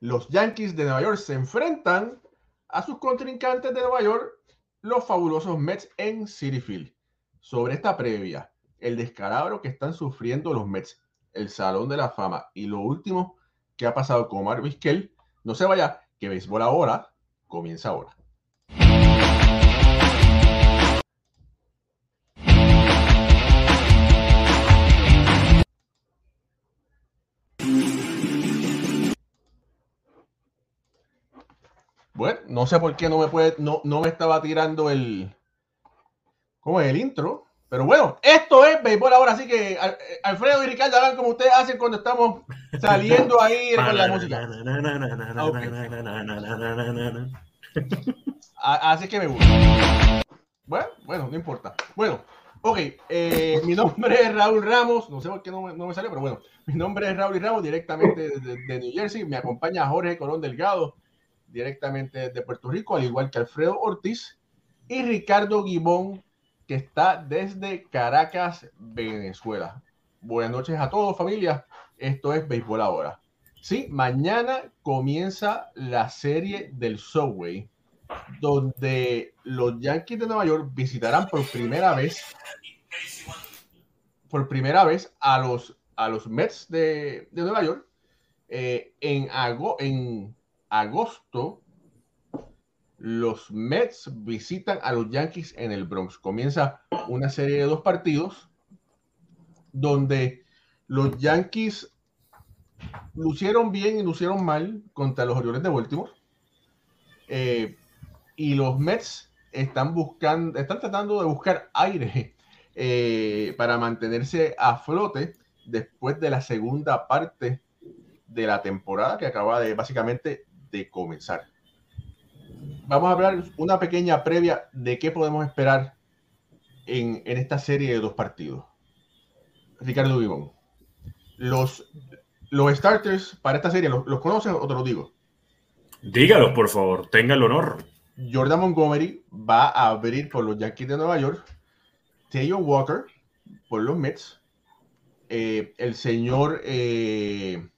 los Yankees de Nueva York se enfrentan a sus contrincantes de Nueva York, los fabulosos Mets en City Field. Sobre esta previa, el descalabro que están sufriendo los Mets, el Salón de la Fama y lo último que ha pasado con Omar Vizquel, no se vaya, que béisbol ahora comienza ahora. Bueno, no sé por qué no me puede, no, no me estaba tirando el, ¿cómo es el intro? Pero bueno, esto es béisbol ahora, así que Alfredo y Ricardo como ustedes hacen cuando estamos saliendo ahí con la música. Así que me gusta. Bueno, bueno, no importa. Bueno, ok, eh, mi nombre es Raúl Ramos, no sé por qué no me, no me salió, pero bueno, mi nombre es Raúl y Ramos, directamente de, de, New Jersey. Me acompaña Jorge Colón Delgado, directamente de Puerto Rico, al igual que Alfredo Ortiz y Ricardo Guibón que está desde Caracas, Venezuela. Buenas noches a todos, familia. Esto es Béisbol Ahora. Sí, mañana comienza la serie del Subway, donde los Yankees de Nueva York visitarán por primera vez, por primera vez a los, a los Mets de, Nueva York eh, en, en agosto los Mets visitan a los Yankees en el Bronx. Comienza una serie de dos partidos donde los Yankees lucieron bien y lucieron mal contra los Orioles de Baltimore. Eh, y los Mets están buscando, están tratando de buscar aire eh, para mantenerse a flote después de la segunda parte de la temporada que acaba de básicamente de comenzar vamos a hablar una pequeña previa de qué podemos esperar en, esta serie de dos partidos. Ricardo Vivón. Los, los starters para esta serie, ¿los, ¿los conoces o te los digo? Dígalos, por favor, tenga el honor. Jordan Montgomery va a abrir por los Yankees de Nueva York. Theo Walker por los Mets. Eh, el señor eh,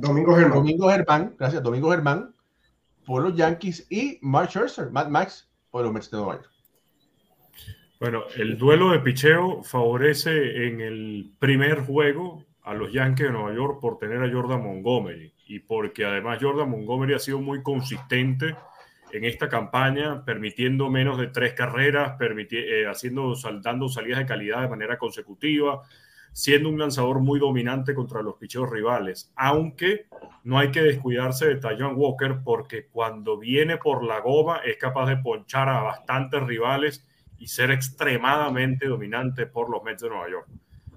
Domingo Germán. Domingo Germán, gracias, Domingo Germán por los Yankees y Mark Scherzer, Matt Max por los Mets de Nueva York. Bueno, el duelo de picheo favorece en el primer juego a los Yankees de Nueva York por tener a Jordan Montgomery y porque además Jordan Montgomery ha sido muy consistente en esta campaña, permitiendo menos de tres carreras, eh, haciendo, dando salidas de calidad de manera consecutiva, siendo un lanzador muy dominante contra los picheos rivales, aunque no hay que descuidarse de Taiwan Walker porque cuando viene por la goma es capaz de ponchar a bastantes rivales y ser extremadamente dominante por los Mets de Nueva York.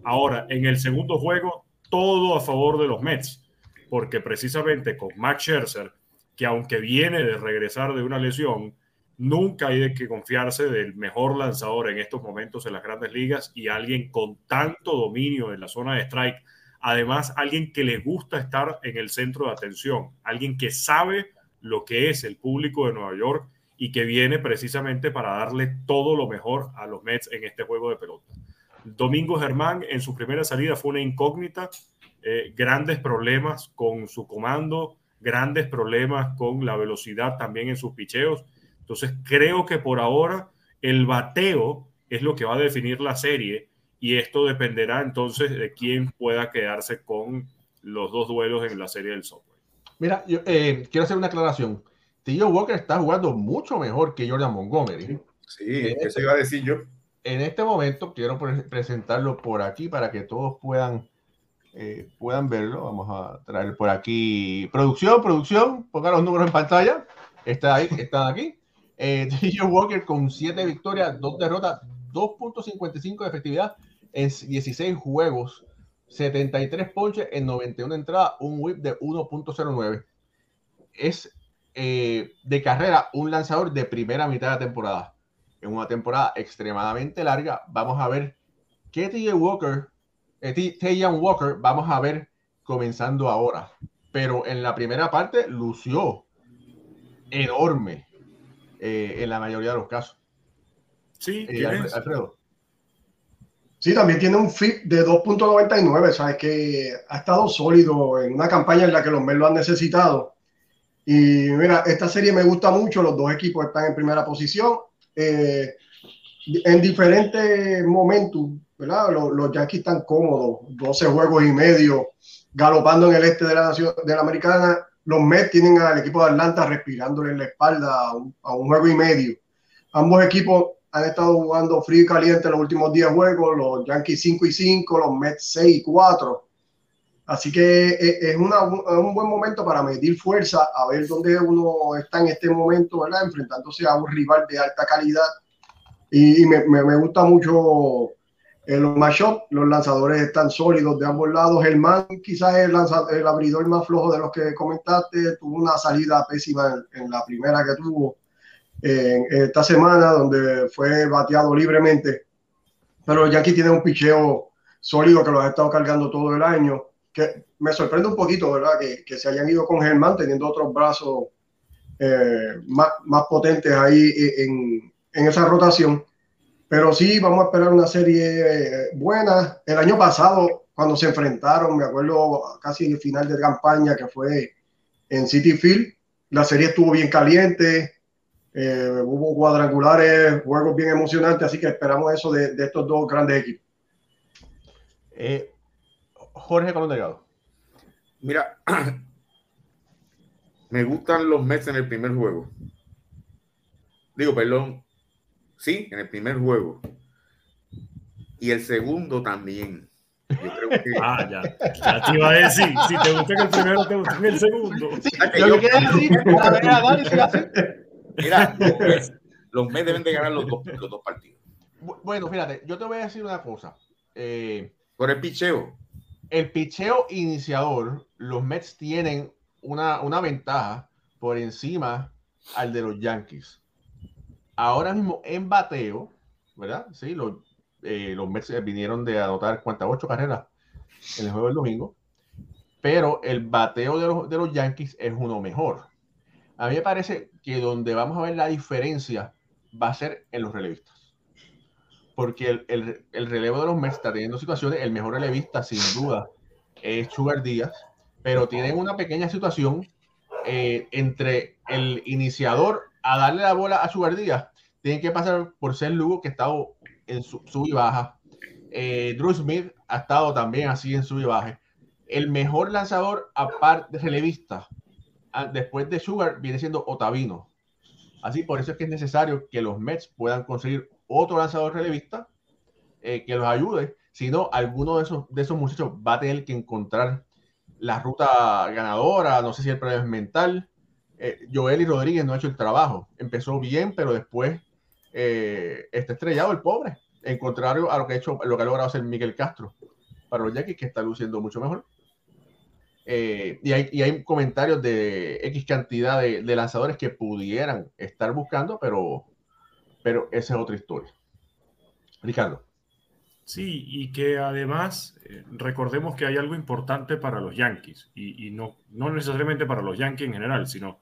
Ahora, en el segundo juego, todo a favor de los Mets, porque precisamente con Max Scherzer, que aunque viene de regresar de una lesión, Nunca hay de que confiarse del mejor lanzador en estos momentos en las grandes ligas y alguien con tanto dominio en la zona de strike. Además, alguien que le gusta estar en el centro de atención, alguien que sabe lo que es el público de Nueva York y que viene precisamente para darle todo lo mejor a los Mets en este juego de pelota. Domingo Germán en su primera salida fue una incógnita, eh, grandes problemas con su comando, grandes problemas con la velocidad también en sus picheos entonces creo que por ahora el bateo es lo que va a definir la serie y esto dependerá entonces de quién pueda quedarse con los dos duelos en la serie del software. Mira, yo eh, quiero hacer una aclaración. Tío Walker está jugando mucho mejor que Jordan Montgomery. Sí, eso este iba a decir yo. En este momento quiero presentarlo por aquí para que todos puedan, eh, puedan verlo. Vamos a traer por aquí. Producción, producción, pongan los números en pantalla. Está ahí, están aquí. Eh, Walker con 7 victorias, 2 derrotas, 2.55 de efectividad en 16 juegos, 73 ponches en 91 entradas, un whip de 1.09. Es eh, de carrera un lanzador de primera mitad de temporada. En una temporada extremadamente larga, vamos a ver qué TJ Walker, eh, Walker, vamos a ver comenzando ahora. Pero en la primera parte lució enorme eh, en la mayoría de los casos. Sí, eh, Alfredo. Sí, también tiene un FIP de 2.99, sabes que ha estado sólido en una campaña en la que los Mets lo han necesitado. Y mira, esta serie me gusta mucho, los dos equipos están en primera posición. Eh, en diferentes momentos, ¿verdad? Los, Yankees están cómodos, 12 juegos y medio, galopando en el este de la, nación, de la americana. Los Mets tienen al equipo de Atlanta respirándole en la espalda a un, juego y medio. Ambos equipos han estado jugando frío y caliente los últimos 10 juegos, los Yankees 5 y 5, los Mets 6 y 4. Así que eh, es, un buen momento para medir fuerza, a ver dónde uno está en este momento, ¿verdad? Enfrentándose a un rival de alta calidad. Y, me, gusta mucho eh, los matchups, los lanzadores están sólidos de ambos lados. El man quizás es el, el abridor más flojo de los que comentaste, tuvo una salida pésima en la primera que tuvo esta semana, donde fue bateado libremente. Pero Yankee tiene un picheo sólido que los ha estado cargando todo el año. Que me sorprende un poquito, ¿verdad? Que, que se hayan ido con Germán teniendo otros brazos eh, más, más, potentes ahí en, en, esa rotación. Pero sí, vamos a esperar una serie eh, buena. El año pasado, cuando se enfrentaron, me acuerdo casi en el final de campaña que fue en City Field, la serie estuvo bien caliente. Eh, hubo cuadrangulares, juegos bien emocionantes, así que esperamos eso de, de estos dos grandes equipos. Eh, Jorge Colón Delgado. Mira, me gustan los Mets en el primer juego. Digo, perdón. Sí, en el primer juego. Y el segundo también. Yo creo que... Ah, ya. Ya te iba a decir, si te gusta el primero, te gusta el segundo. Sí, yo, decir, a ver, a Dani, si Mira, los Mets, deben de ganar los dos, los dos, partidos. Bueno, fíjate, yo te voy a decir una cosa. Eh, Por el picheo. El picheo iniciador, los Mets tienen una, una ventaja por encima al de los Yankees. Ahora mismo en bateo, ¿verdad? Sí, los, eh, los Mets vinieron de anotar cuántas ocho carreras en el juego del domingo, pero el bateo de los, de los Yankees es uno mejor. A mí me parece que donde vamos a ver la diferencia va a ser en los relevistas. Porque el, el, el relevo de los Mets está teniendo situaciones, el mejor relevista sin duda es Sugar Díaz, pero tienen una pequeña situación eh, entre el iniciador a darle la bola a Sugar Díaz, tienen que pasar por ser Lugo que ha estado en su sub y baja. Eh, Drew Smith ha estado también así en sub y baja. El mejor lanzador aparte de relevista después de Sugar viene siendo Otavino. Así, por eso es que es necesario que los Mets puedan conseguir otro lanzador relevista eh, que los ayude. Si no, alguno de esos, de esos muchachos va a tener que encontrar la ruta ganadora. No sé si el problema es mental. Eh, Joel y Rodríguez no ha hecho el trabajo. Empezó bien, pero después eh, está estrellado el pobre. En contrario a lo que ha hecho, lo que ha logrado hacer Miguel Castro para los Yankees, que está luciendo mucho mejor. Eh, y, hay, y, hay, comentarios de X cantidad de, lanzadores que pudieran estar buscando, pero, pero esa es otra historia. Ricardo. Sí, y que además eh, recordemos que hay algo importante para los Yankees, y, y, no, no necesariamente para los Yankees en general, sino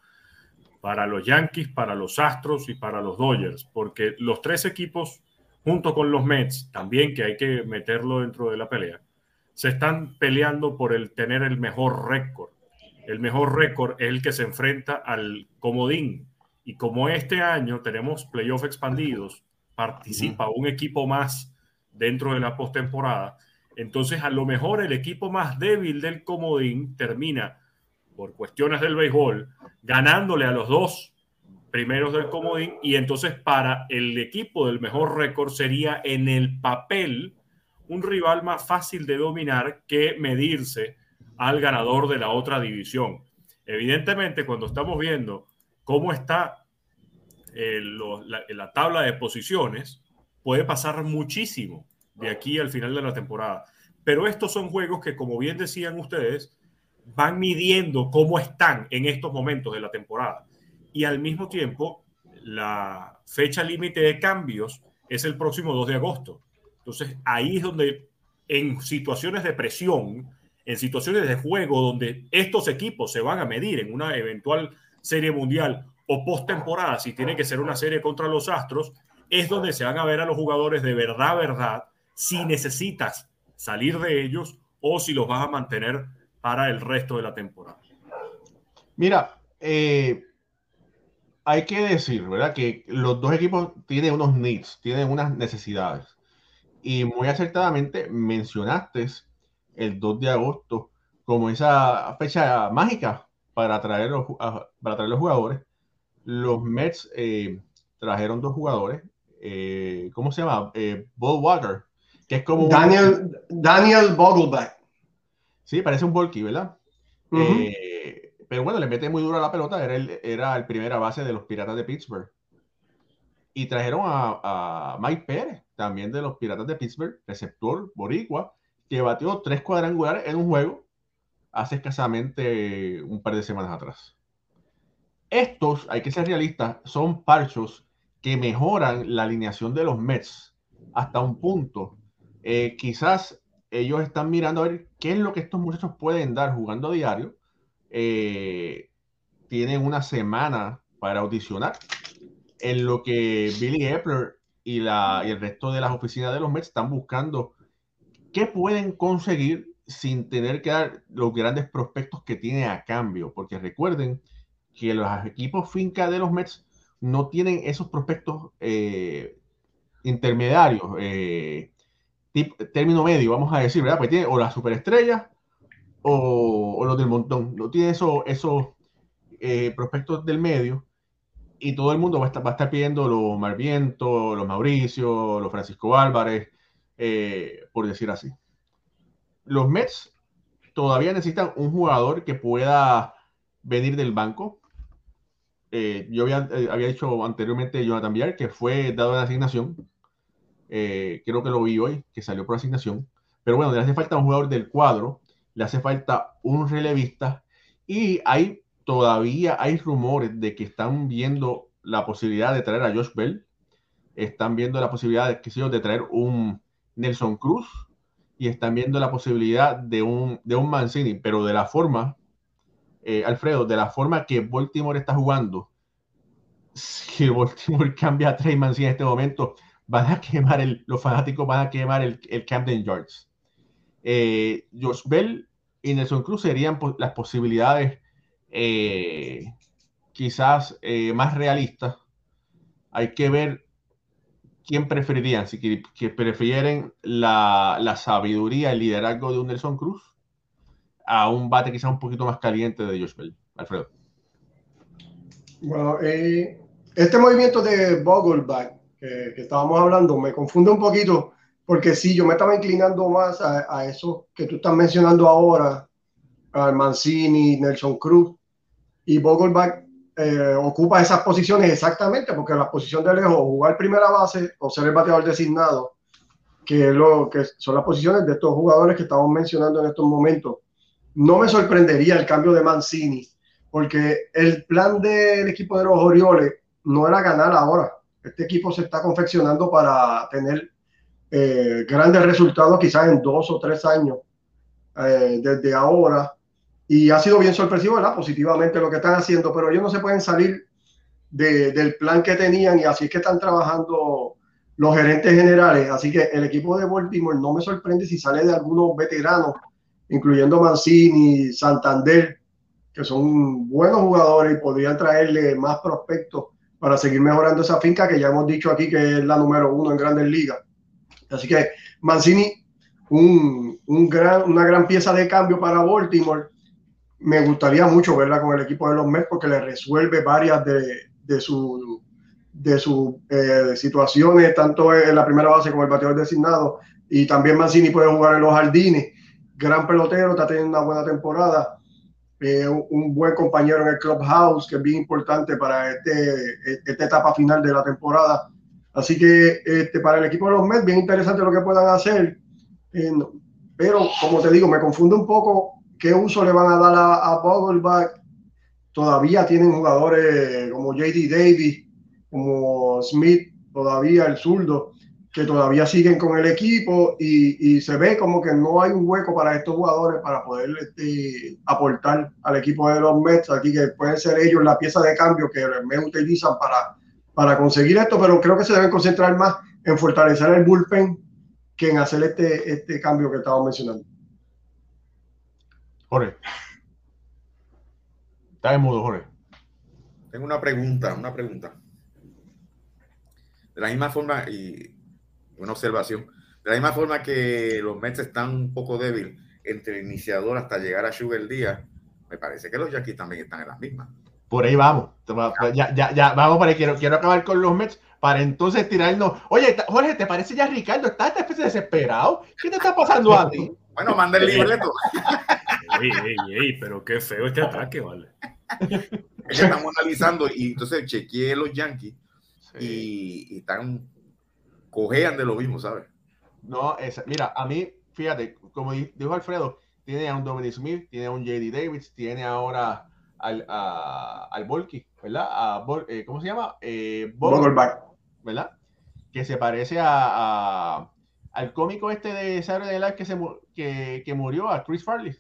para los Yankees, para los Astros y para los Dodgers, porque los tres equipos, junto con los Mets, también que hay que meterlo dentro de la pelea, se están peleando por el tener el mejor récord. El mejor récord es el que se enfrenta al comodín. Y como este año tenemos playoffs expandidos, participa un equipo más dentro de la postemporada, entonces a lo mejor el equipo más débil del comodín termina, por cuestiones del béisbol, ganándole a los dos primeros del comodín y entonces para el equipo del mejor récord sería en el papel un rival más fácil de dominar que medirse al ganador de la otra división. Evidentemente, cuando estamos viendo cómo está eh, la, la tabla de posiciones, puede pasar muchísimo de aquí al final de la temporada. Pero estos son juegos que, como bien decían ustedes, van midiendo cómo están en estos momentos de la temporada. Y al mismo tiempo, la fecha límite de cambios es el próximo 2 de agosto. Entonces, ahí es donde en situaciones de presión, en situaciones de juego donde estos equipos se van a medir en una eventual serie mundial o postemporada, si tiene que ser una serie contra los Astros, es donde se van a ver a los jugadores de verdad, verdad, si necesitas salir de ellos o si los vas a mantener para el resto de la temporada. Mira, eh, hay que decir, ¿verdad? Que los dos equipos tienen unos needs, tienen unas necesidades. Y muy acertadamente mencionaste el 2 de agosto como esa fecha mágica para traer los, para traer los jugadores. Los Mets eh, trajeron dos jugadores. Eh, ¿Cómo se llama? Eh, Walker, que es como... Daniel, Daniel Vogelback. Sí, parece un Volky, ¿verdad? eh, pero bueno, le mete muy duro a la pelota. Era el, era el primera base de los Piratas de Pittsburgh. Y trajeron a, a Mike Pérez, también de los Piratas de Pittsburgh, receptor boricua, que batió tres cuadrangulares en un juego hace escasamente un par de semanas atrás. Estos, hay que ser realistas, son parchos que mejoran la alineación de los Mets hasta un punto. Eh, quizás ellos están mirando a ver qué es lo que estos muchachos pueden dar jugando a diario. Eh, tienen una semana para audicionar, en lo que Billy Epler y, la, y el resto de las oficinas de los Mets están buscando qué pueden conseguir sin tener que dar los grandes prospectos que tiene a cambio, porque recuerden que los equipos finca de los Mets no tienen esos prospectos eh, intermediarios, eh, término medio, vamos a decir, ¿verdad? Pues tiene o las superestrellas o, los del montón, no tiene esos, esos eh, prospectos del medio y todo el mundo va a estar, va a estar pidiendo los Marviento, los Mauricio, los Francisco Álvarez, por decir así los Mets todavía necesitan un jugador que pueda venir del banco. Eh, yo había, eh, había, dicho anteriormente Jonathan Villar que fue dado de asignación. Eh, creo que lo vi hoy, que salió por asignación. Pero bueno, le hace falta un jugador del cuadro, le hace falta un relevista y hay todavía hay rumores de que están viendo la posibilidad de traer a Josh Bell, están viendo la posibilidad de, de traer un Nelson Cruz, y están viendo la posibilidad de un, de un Mancini, pero de la forma, eh, Alfredo, de la forma que Baltimore está jugando, si Baltimore cambia a Trey Mancini en este momento, van a quemar el, los fanáticos van a quemar el, el Camden Yards. Eh, Josh Bell y Nelson Cruz serían las posibilidades eh, quizás eh, más realistas. Hay que ver ¿quién preferirían? Si que, prefieren la, la, sabiduría, el liderazgo de un Nelson Cruz a un bate quizá un poquito más caliente de Josh Bell. Alfredo. Bueno, eh, este movimiento de Vogelback que, que, estábamos hablando me confunde un poquito porque sí, yo me estaba inclinando más a, a eso que tú estás mencionando ahora, al Mancini, Nelson Cruz y Vogelback eh, ocupa esas posiciones exactamente, porque la posición de lejos, jugar primera base o ser el bateador designado, que, es lo, que son las posiciones de estos jugadores que estamos mencionando en estos momentos. No me sorprendería el cambio de Mancini, porque el plan del equipo de los Orioles no era ganar ahora. Este equipo se está confeccionando para tener eh, grandes resultados quizás en dos o tres años eh, desde ahora y ha sido bien sorpresivo, ¿verdad? Positivamente lo que están haciendo, pero ellos no se pueden salir de, del plan que tenían y así es que están trabajando los gerentes generales. Así que el equipo de Baltimore no me sorprende si sale de algunos veteranos, incluyendo Mancini, Santander, que son buenos jugadores y podrían traerle más prospectos para seguir mejorando esa finca que ya hemos dicho aquí que es la número uno en grandes ligas. Así que Mancini, un, un gran, una gran pieza de cambio para Baltimore me gustaría mucho verla con el equipo de los Mets porque le resuelve varias de, de sus de eh, situaciones, tanto en la primera base como el bateador designado. Y también Mancini puede jugar en los jardines. Gran pelotero, está teniendo una buena temporada. Eh, un, buen compañero en el clubhouse, que es bien importante para este, esta etapa final de la temporada. Así que este, para el equipo de los Mets, bien interesante lo que puedan hacer. Eh, pero, como te digo, me confunde un poco ¿Qué uso le van a dar a, a Todavía tienen jugadores como JD Davis, como Smith, todavía el zurdo, que todavía siguen con el equipo y, se ve como que no hay un hueco para estos jugadores para poder este, aportar al equipo de los Mets. Aquí que pueden ser ellos la pieza de cambio que me utilizan para, para conseguir esto, pero creo que se deben concentrar más en fortalecer el bullpen que en hacer este, este cambio que estamos mencionando. Jorge. Está en mudo, Jorge. Tengo una pregunta, una pregunta. De la misma forma, y una observación, de la misma forma que los Mets están un poco débiles entre el iniciador hasta llegar a Sugar Día, me parece que los Yankees también están en las mismas. Por ahí vamos. Ya, ya, ya, vamos para ahí. Quiero, quiero acabar con los Mets para entonces tirarnos. Oye, Jorge, ¿te parece ya Ricardo? ¿Estás esta especie desesperado? ¿Qué te está pasando a ti? Bueno, manda el libreto. ey, ey, ey, pero qué feo este ataque, vale. estamos analizando y entonces chequeé los Yankees y, y, están cojean de lo mismo, ¿sabes? No, es, mira, a mí, fíjate, como dijo Alfredo, tiene a un Dominic Smith, tiene a un JD Davis, tiene ahora al, a, al Volky, ¿verdad? A, eh, ¿Cómo se llama? Eh, ¿verdad? Que se parece a, a, al cómico este de Saturday Night que, se, que, que murió, a Chris Farley.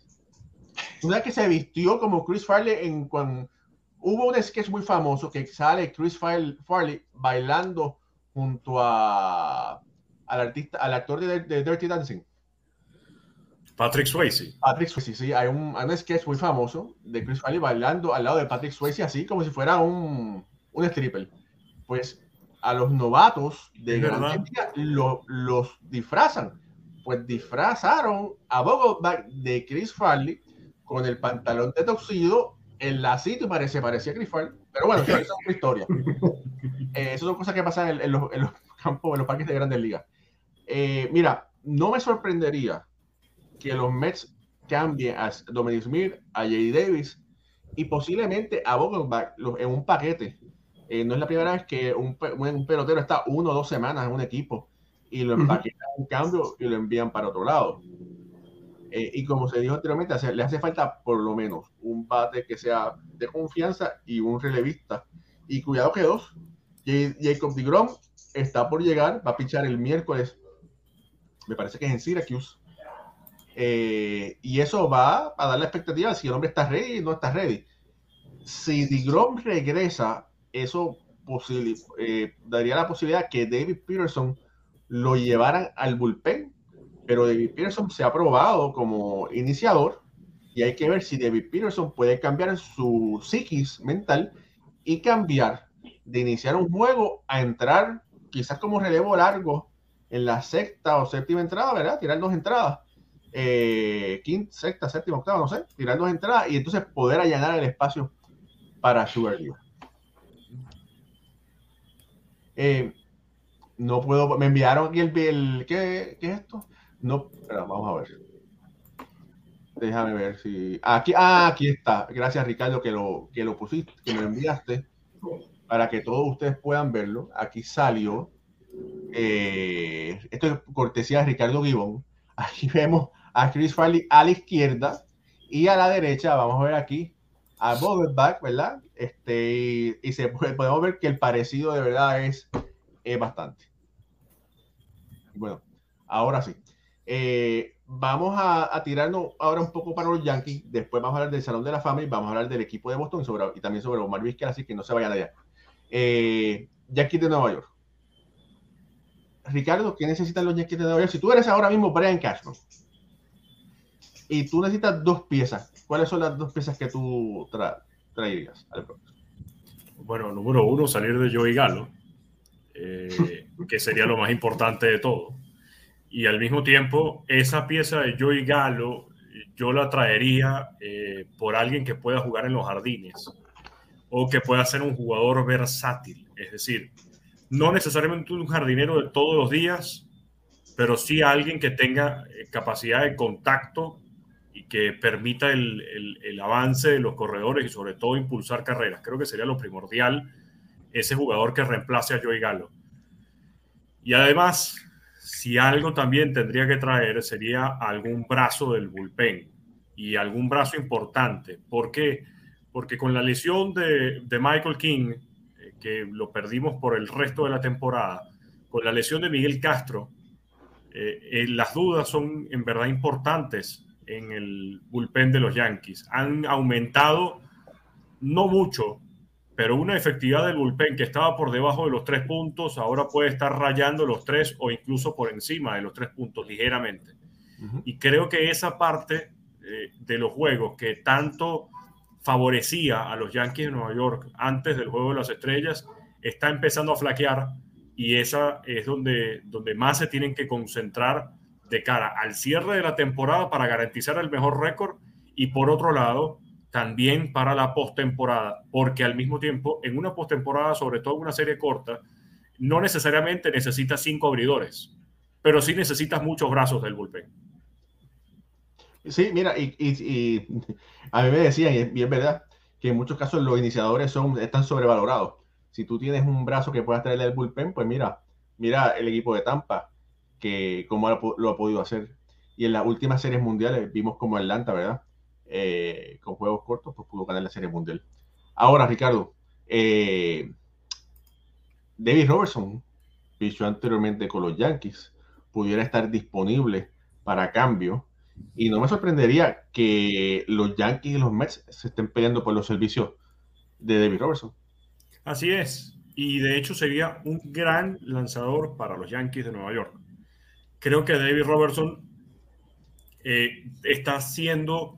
Una que se vistió como Chris Farley en cuando hubo un sketch muy famoso que sale Chris Farley bailando junto a al artista, al actor de, de Dirty Dancing. Patrick Swayze. Patrick Swayze, sí. Hay un, un, sketch muy famoso de Chris Farley bailando al lado de Patrick Swayze, así como si fuera un, un stripper. Pues a los novatos de Gran lo, los disfrazan. Pues disfrazaron a Bogo de Chris Farley con el pantalón de toxido, el lacito y parece, parecía Chris Farley. Pero bueno, eso es otra historia. Eh, esas son cosas que pasan en, en, los, en, los, campos, en los parques de grandes ligas. Eh, mira, no me sorprendería que los Mets cambien a Dominic Smith, a J. Davis y posiblemente a Vogelbach en un paquete. Eh, no es la primera vez que un, un, pelotero está uno o dos semanas en un equipo y lo empaquetan un cambio y lo envían para otro lado. Eh, y como se dijo anteriormente, le hace falta por lo menos un bate que sea de confianza y un relevista. Y cuidado que dos, Jacob DeGrom está por llegar, va a pichar el miércoles, me parece que es en Syracuse. Eh, y eso va a dar la expectativa si el hombre está ready o no está ready. Si DeGrom regresa, eso eh, daría la posibilidad que David Peterson lo llevaran al bullpen, pero David Peterson se ha probado como iniciador y hay que ver si David Peterson puede cambiar su psiquis mental y cambiar de iniciar un juego a entrar quizás como relevo largo en la sexta o séptima entrada, ¿verdad? Tirar dos entradas. Eh, quinta, sexta, séptima, octava, no sé, tirar dos entradas y entonces poder allanar el espacio para Sugar eh, no puedo, me enviaron aquí el, el ¿qué, ¿qué, es esto? No, espera, vamos a ver. Déjame ver si. Aquí, ah, aquí está. Gracias, Ricardo, que lo, que lo pusiste, que me enviaste para que todos ustedes puedan verlo. Aquí salió. Eh, esto es cortesía de Ricardo Gibón. Aquí vemos a Chris Farley a la izquierda y a la derecha, vamos a ver aquí a Boberback, ¿verdad? Este, y, se podemos ver que el parecido de verdad es, es bastante. Bueno, ahora sí. Eh, vamos a, a, tirarnos ahora un poco para los Yankees. Después vamos a hablar del Salón de la Fama y vamos a hablar del equipo de Boston y, sobre, y también sobre Omar Vizquel, así que no se vayan allá. Eh, Yankees de Nueva York. Ricardo, ¿qué necesitan los Yankees de Nueva York? Si tú eres ahora mismo Brian Cashman y tú necesitas dos piezas, ¿cuáles son las dos piezas que tú tra traerías al Bueno, número uno, salir de Joey Galo, eh, que sería lo más importante de todo. Y al mismo tiempo, esa pieza de Joey Galo, yo la traería eh, por alguien que pueda jugar en los jardines o que pueda ser un jugador versátil, es decir, no necesariamente un jardinero de todos los días, pero sí alguien que tenga eh, capacidad de contacto y que permita el, el, el, avance de los corredores y sobre todo impulsar carreras. Creo que sería lo primordial ese jugador que reemplace a Joey Galo. Y además, si algo también tendría que traer sería algún brazo del bullpen y algún brazo importante. ¿Por qué? porque con la lesión de, Michael King, eh, que lo perdimos por el resto de la temporada, con la lesión de Miguel Castro, eh, eh, las dudas son en verdad importantes en el bullpen de los Yankees. Han aumentado, no mucho, pero una efectividad del bullpen que estaba por debajo de los tres puntos, ahora puede estar rayando los tres o incluso por encima de los tres puntos ligeramente. Y creo que esa parte eh, de los juegos que tanto favorecía a los Yankees de Nueva York antes del juego de las estrellas está empezando a flaquear y esa es donde, donde más se tienen que concentrar de cara al cierre de la temporada para garantizar el mejor récord y por otro lado también para la postemporada, porque al mismo tiempo en una postemporada, sobre todo en una serie corta, no necesariamente necesitas cinco abridores, pero sí necesitas muchos brazos del bullpen. Sí, mira, y, y, a mí me decían, y es, verdad, que en muchos casos los iniciadores son, están sobrevalorados. Si tú tienes un brazo que puedas traerle el bullpen, pues mira, mira el equipo de Tampa, que cómo lo, ha podido hacer. Y en las últimas series mundiales vimos como Atlanta, ¿verdad? Eh, con juegos cortos, pues pudo ganar la serie mundial. Ahora, Ricardo, eh, David Robertson, pichó anteriormente con los Yankees, pudiera estar disponible para cambio y no me sorprendería que los Yankees y los Mets se estén peleando por los servicios de David Robertson. Así es. Y de hecho sería un gran lanzador para los Yankees de Nueva York. Creo que David Robertson eh, está haciendo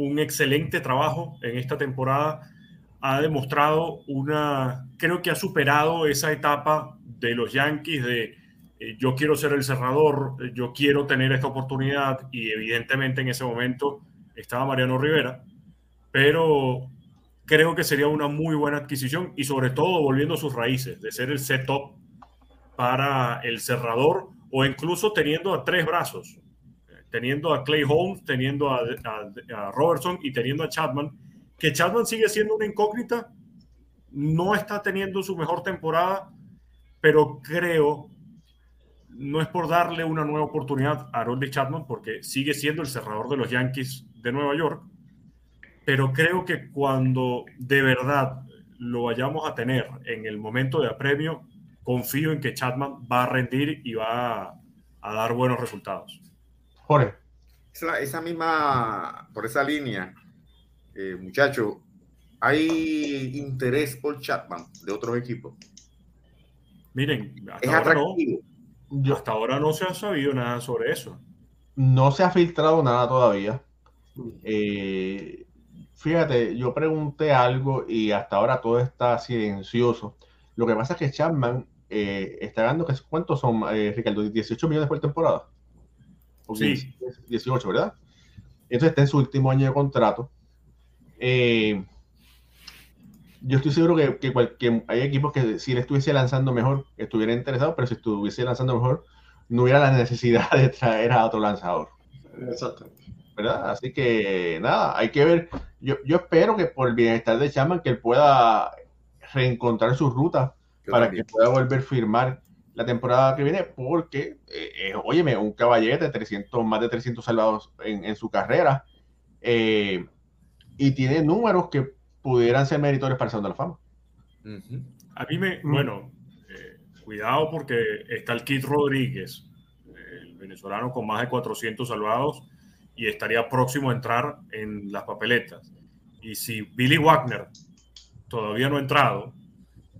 un excelente trabajo en esta temporada. Ha demostrado una, creo que ha superado esa etapa de los Yankees de eh, yo quiero ser el cerrador, yo quiero tener esta oportunidad y evidentemente en ese momento estaba Mariano Rivera, pero creo que sería una muy buena adquisición y sobre todo volviendo a sus raíces, de ser el setup para el cerrador o incluso teniendo a tres brazos, teniendo a Clay Holmes, teniendo a, a Robertson y teniendo a Chapman, que Chapman sigue siendo una incógnita, no está teniendo su mejor temporada, pero creo no es por darle una nueva oportunidad a Harold Chapman, porque sigue siendo el cerrador de los Yankees de Nueva York, pero creo que cuando de verdad lo vayamos a tener en el momento de apremio, confío en que Chapman va a rendir y va a, dar buenos resultados. Jorge. Esa, misma, por esa línea, eh, muchacho, ¿hay interés por Chapman de otros equipos? Miren, es atractivo hasta ahora no se ha sabido nada sobre eso. No se ha filtrado nada todavía. Eh, fíjate, yo pregunté algo y hasta ahora todo está silencioso. Lo que pasa es que Chapman eh, está ganando, ¿cuántos son, eh, Ricardo? ¿18 millones por temporada? Sí. 18, ¿verdad? Entonces está en su último año de contrato. Eh, yo estoy seguro que, que, hay equipos que si le estuviese lanzando mejor, estuviera interesado, pero si estuviese lanzando mejor, no hubiera la necesidad de traer a otro lanzador. Exacto. ¿Verdad? Así que nada, hay que ver. Yo, yo espero que por el bienestar de Chapman, que él pueda reencontrar su ruta para que pueda volver a firmar la temporada que viene, porque, eh, eh, óyeme, un caballete, 300, más de 300 salvados en, en su carrera, eh, y tiene números que pudieran ser meritorios para el Salón de la Fama. A mí me, bueno, eh, cuidado porque está el Kit Rodríguez, el venezolano con más de 400 salvados y estaría próximo a entrar en las papeletas. Y si Billy Wagner todavía no ha entrado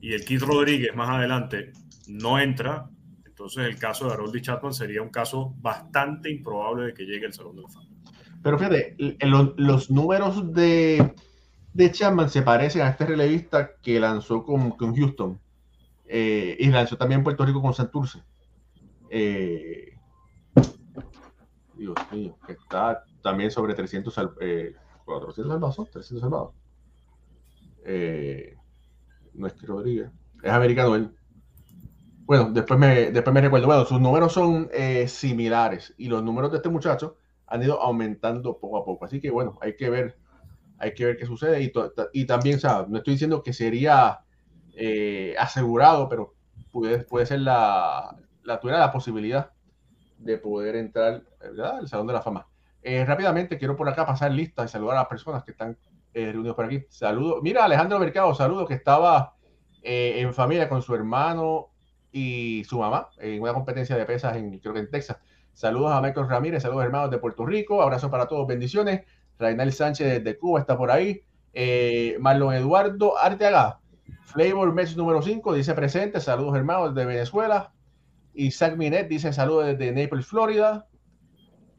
y el Kit Rodríguez más adelante no entra, entonces el caso de Harold Chapman sería un caso bastante improbable de que llegue al Salón de Fama. Pero fíjate, los números de de Chapman se parece a este relevista que lanzó con, con Houston eh, y lanzó también Puerto Rico con Santurce. Eh, Dios mío, que está también sobre 300 eh, 400 salvados, 300 salvados. Eh, no es que Rodríguez, es americano él. Bueno, después me, después me recuerdo. Bueno, sus números son eh, similares y los números de este muchacho han ido aumentando poco a poco. Así que bueno, hay que ver hay que ver qué sucede. Y, y también, sea, no estoy diciendo que sería eh, asegurado, pero puede, puede ser la, la, la posibilidad de poder entrar ¿verdad? al Salón de la Fama. Eh, rápidamente quiero por acá pasar lista y saludar a las personas que están eh, reunidos por aquí. Saludos. Mira, Alejandro Mercado, saludos, que estaba en familia con su hermano y su mamá en una competencia de pesas en, creo que en Texas. Saludos a Michael Ramírez, saludos hermanos de Puerto Rico, abrazo para todos, bendiciones. Rainal Sánchez de Cuba está por ahí. Eh, Marlon Eduardo Arteaga, Flavor Mets número 5 dice presente, saludos hermanos de Venezuela. Isaac Minet dice saludos desde Naples, Florida.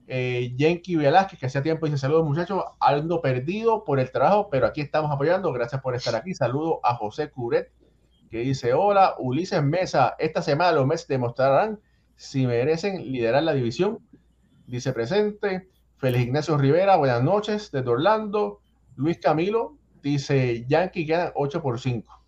Eh, Yankee Velázquez, que hacía tiempo dice saludos muchachos, ando perdido por el trabajo, pero aquí estamos apoyando, gracias por estar aquí. Saludos a José Curet, que dice hola, Ulises Mesa, esta semana los Mets demostrarán si merecen liderar la división. Dice presente. Félix Ignacio Rivera, buenas noches desde Orlando. Luis Camilo dice Yankee quedan 8 por 5.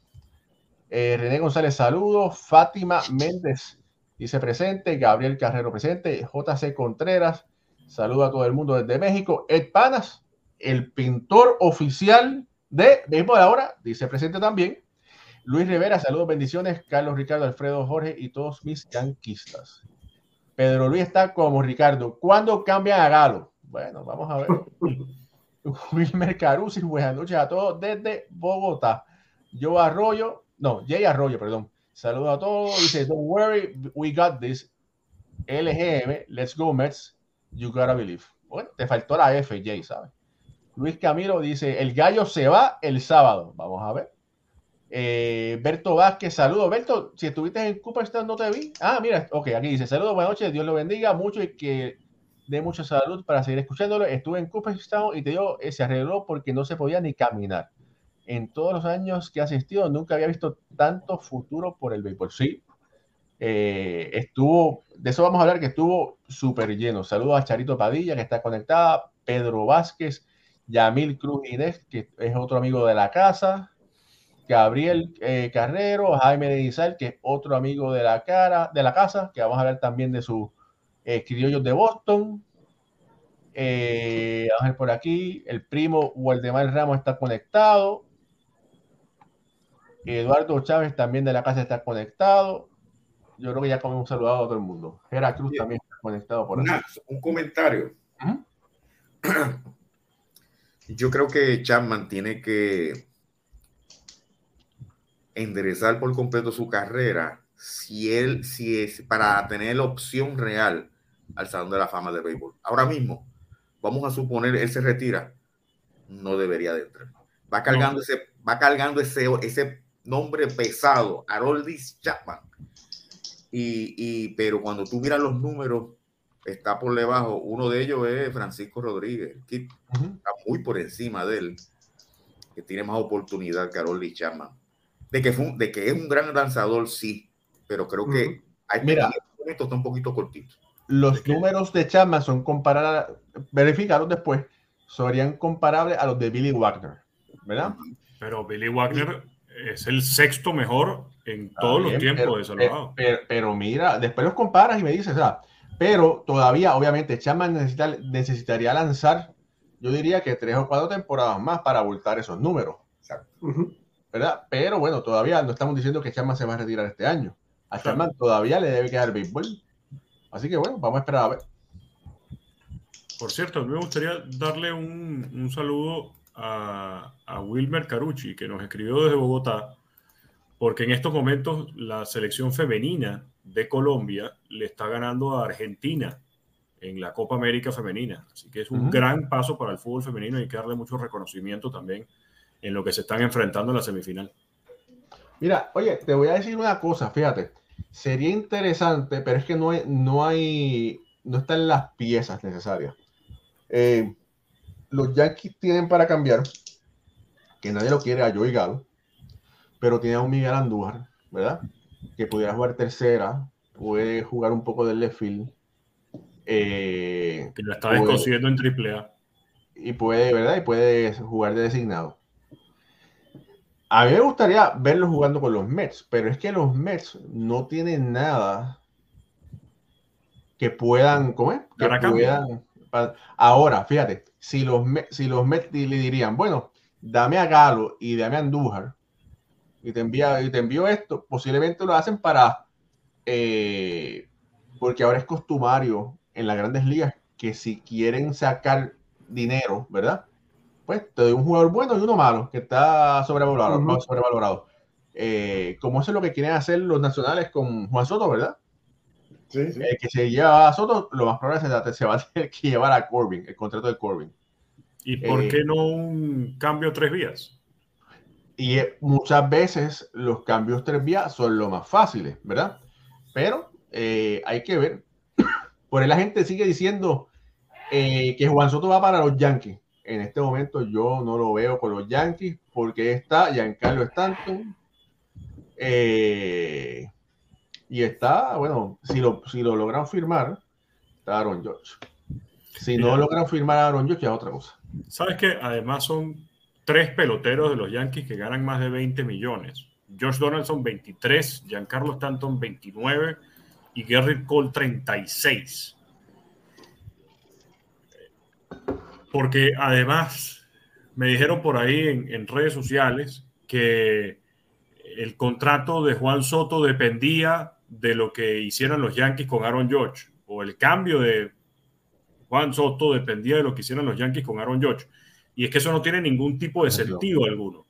Eh, René González, saludos. Fátima Méndez dice presente. Gabriel Carrero presente. JC Contreras, saludo a todo el mundo desde México. Ed Panas, el pintor oficial de Béisbol ahora, dice presente también. Luis Rivera, saludos, bendiciones. Carlos Ricardo, Alfredo Jorge y todos mis yanquistas. Pedro Luis está como Ricardo. ¿Cuándo cambian a Galo? Bueno, vamos a ver. Wilmer Carusi, buenas noches a todos desde Bogotá. Yo Arroyo, no, Jay Arroyo, perdón. Saludos a todos. Dice, don't worry, we got this. LGM, let's go Mets, you gotta believe. Bueno, te faltó la F, Jay, ¿sabes? Luis Camilo dice, el gallo se va el sábado. Vamos a ver. Eh, Berto Vázquez, saludos. Berto, si estuviste en Cooperstown no te vi. Ah, mira, ok, aquí dice, saludos, buenas noches, Dios lo bendiga mucho y que dé mucha salud para seguir escuchándolo. Estuve en Cooperstown y te digo, eh, se arregló porque no se podía ni caminar. En todos los años que he asistido, nunca había visto tanto futuro por el béisbol. Sí, eh, estuvo, de eso vamos a hablar, que estuvo súper lleno. Saludos a Charito Padilla, que está conectada, Pedro Vázquez, Yamil Cruz Inés, que es otro amigo de la casa, Gabriel eh, Carrero, Jaime de Izal, que es otro amigo de la, cara, de la casa, que vamos a hablar también de sus eh, criollos de Boston. Eh, vamos a ver por aquí, el primo Waldemar Ramos está conectado. Eduardo Chávez también de la casa está conectado. Yo creo que ya hemos saludado a todo el mundo. Gera Cruz también está conectado por aquí. Un comentario. Yo creo que Chapman tiene que enderezar por completo su carrera si él, si es para tener la opción real al Salón de la Fama de Béisbol. Ahora mismo, vamos a suponer él se retira, no debería de entrar. Va cargando ese, va cargando ese, ese nombre pesado, Haroldis Chapman. Y, y, pero cuando tú miras los números, está por debajo. Uno de ellos es Francisco Rodríguez, que está muy por encima de él, que tiene más oportunidad que Haroldis Chapman de que, fue, de que es un gran lanzador, sí, pero creo que hay Mira, esto está un poquito cortito. Los números de Chapman son comparables, verificados después, serían comparables a los de Billy Wagner, ¿verdad? Pero Billy Wagner es el sexto mejor en todos los tiempos pero, de Salvador. Pero, pero, mira, después los comparas y me dices, o sea, pero todavía, obviamente, Chapman necesita, necesitaría lanzar, yo diría que tres o cuatro temporadas más para abultar esos números. Exacto. Uh -huh. ¿Verdad? Pero bueno, todavía no estamos diciendo que Chapman se va a retirar este año. A Chapman todavía le debe quedar béisbol. Así que bueno, vamos a esperar a ver. Por cierto, me gustaría darle un, un saludo a, a, Wilmer Carucci, que nos escribió desde Bogotá, porque en estos momentos la selección femenina de Colombia le está ganando a Argentina en la Copa América Femenina. Así que es un uh -huh. gran paso para el fútbol femenino y hay que darle mucho reconocimiento también en lo que se están enfrentando en la semifinal. Mira, oye, te voy a decir una cosa, fíjate, sería interesante, pero es que no hay, no hay, no están las piezas necesarias. Eh, los Yankees tienen para cambiar, que nadie lo quiere a Joey Galo, pero tiene a un Miguel Andújar, ¿verdad? Que pudiera jugar tercera, puede jugar un poco del left field. Eh, que lo está descosiendo en triple A. Y puede, ¿verdad? Y puede jugar de designado. A mí me gustaría verlo jugando con los Mets, pero es que los Mets no tienen nada que puedan, ¿cómo es? Que puedan, ahora, fíjate, si los, si los Mets le dirían, bueno, dame a Galo y dame a Andújar y te, envía, y te envío esto, posiblemente lo hacen para, eh, porque ahora es costumario en las grandes ligas que si quieren sacar dinero, ¿verdad? Pues te doy un jugador bueno y uno malo, que está sobrevalorado. Uh -huh. sobrevalorado. Eh, como eso es lo que quieren hacer los nacionales con Juan Soto, ¿verdad? Sí, sí. Eh, que se lleva a Soto, lo más probable es que se va a tener que llevar a Corbin, el contrato de Corbin. ¿Y por eh, qué no un cambio tres vías? y muchas veces los cambios tres vías son los más fáciles, ¿verdad? Pero eh, hay que ver. Por ahí la gente sigue diciendo eh, que Juan Soto va para los Yankees. En este momento yo no lo veo con los Yankees porque está Giancarlo Stanton. Eh, y está, bueno, si lo, si lo logran firmar, está Aaron George. Si no logran firmar a Aaron George, ya otra cosa. Sabes que además son tres peloteros de los Yankees que ganan más de 20 millones. Josh Donaldson 23, Giancarlo Stanton 29 y Gary Cole 36. Porque además me dijeron por ahí en, redes sociales que el contrato de Juan Soto dependía de lo que hicieran los Yankees con Aaron George o el cambio de Juan Soto dependía de lo que hicieran los Yankees con Aaron George. Y es que eso no tiene ningún tipo de sentido alguno.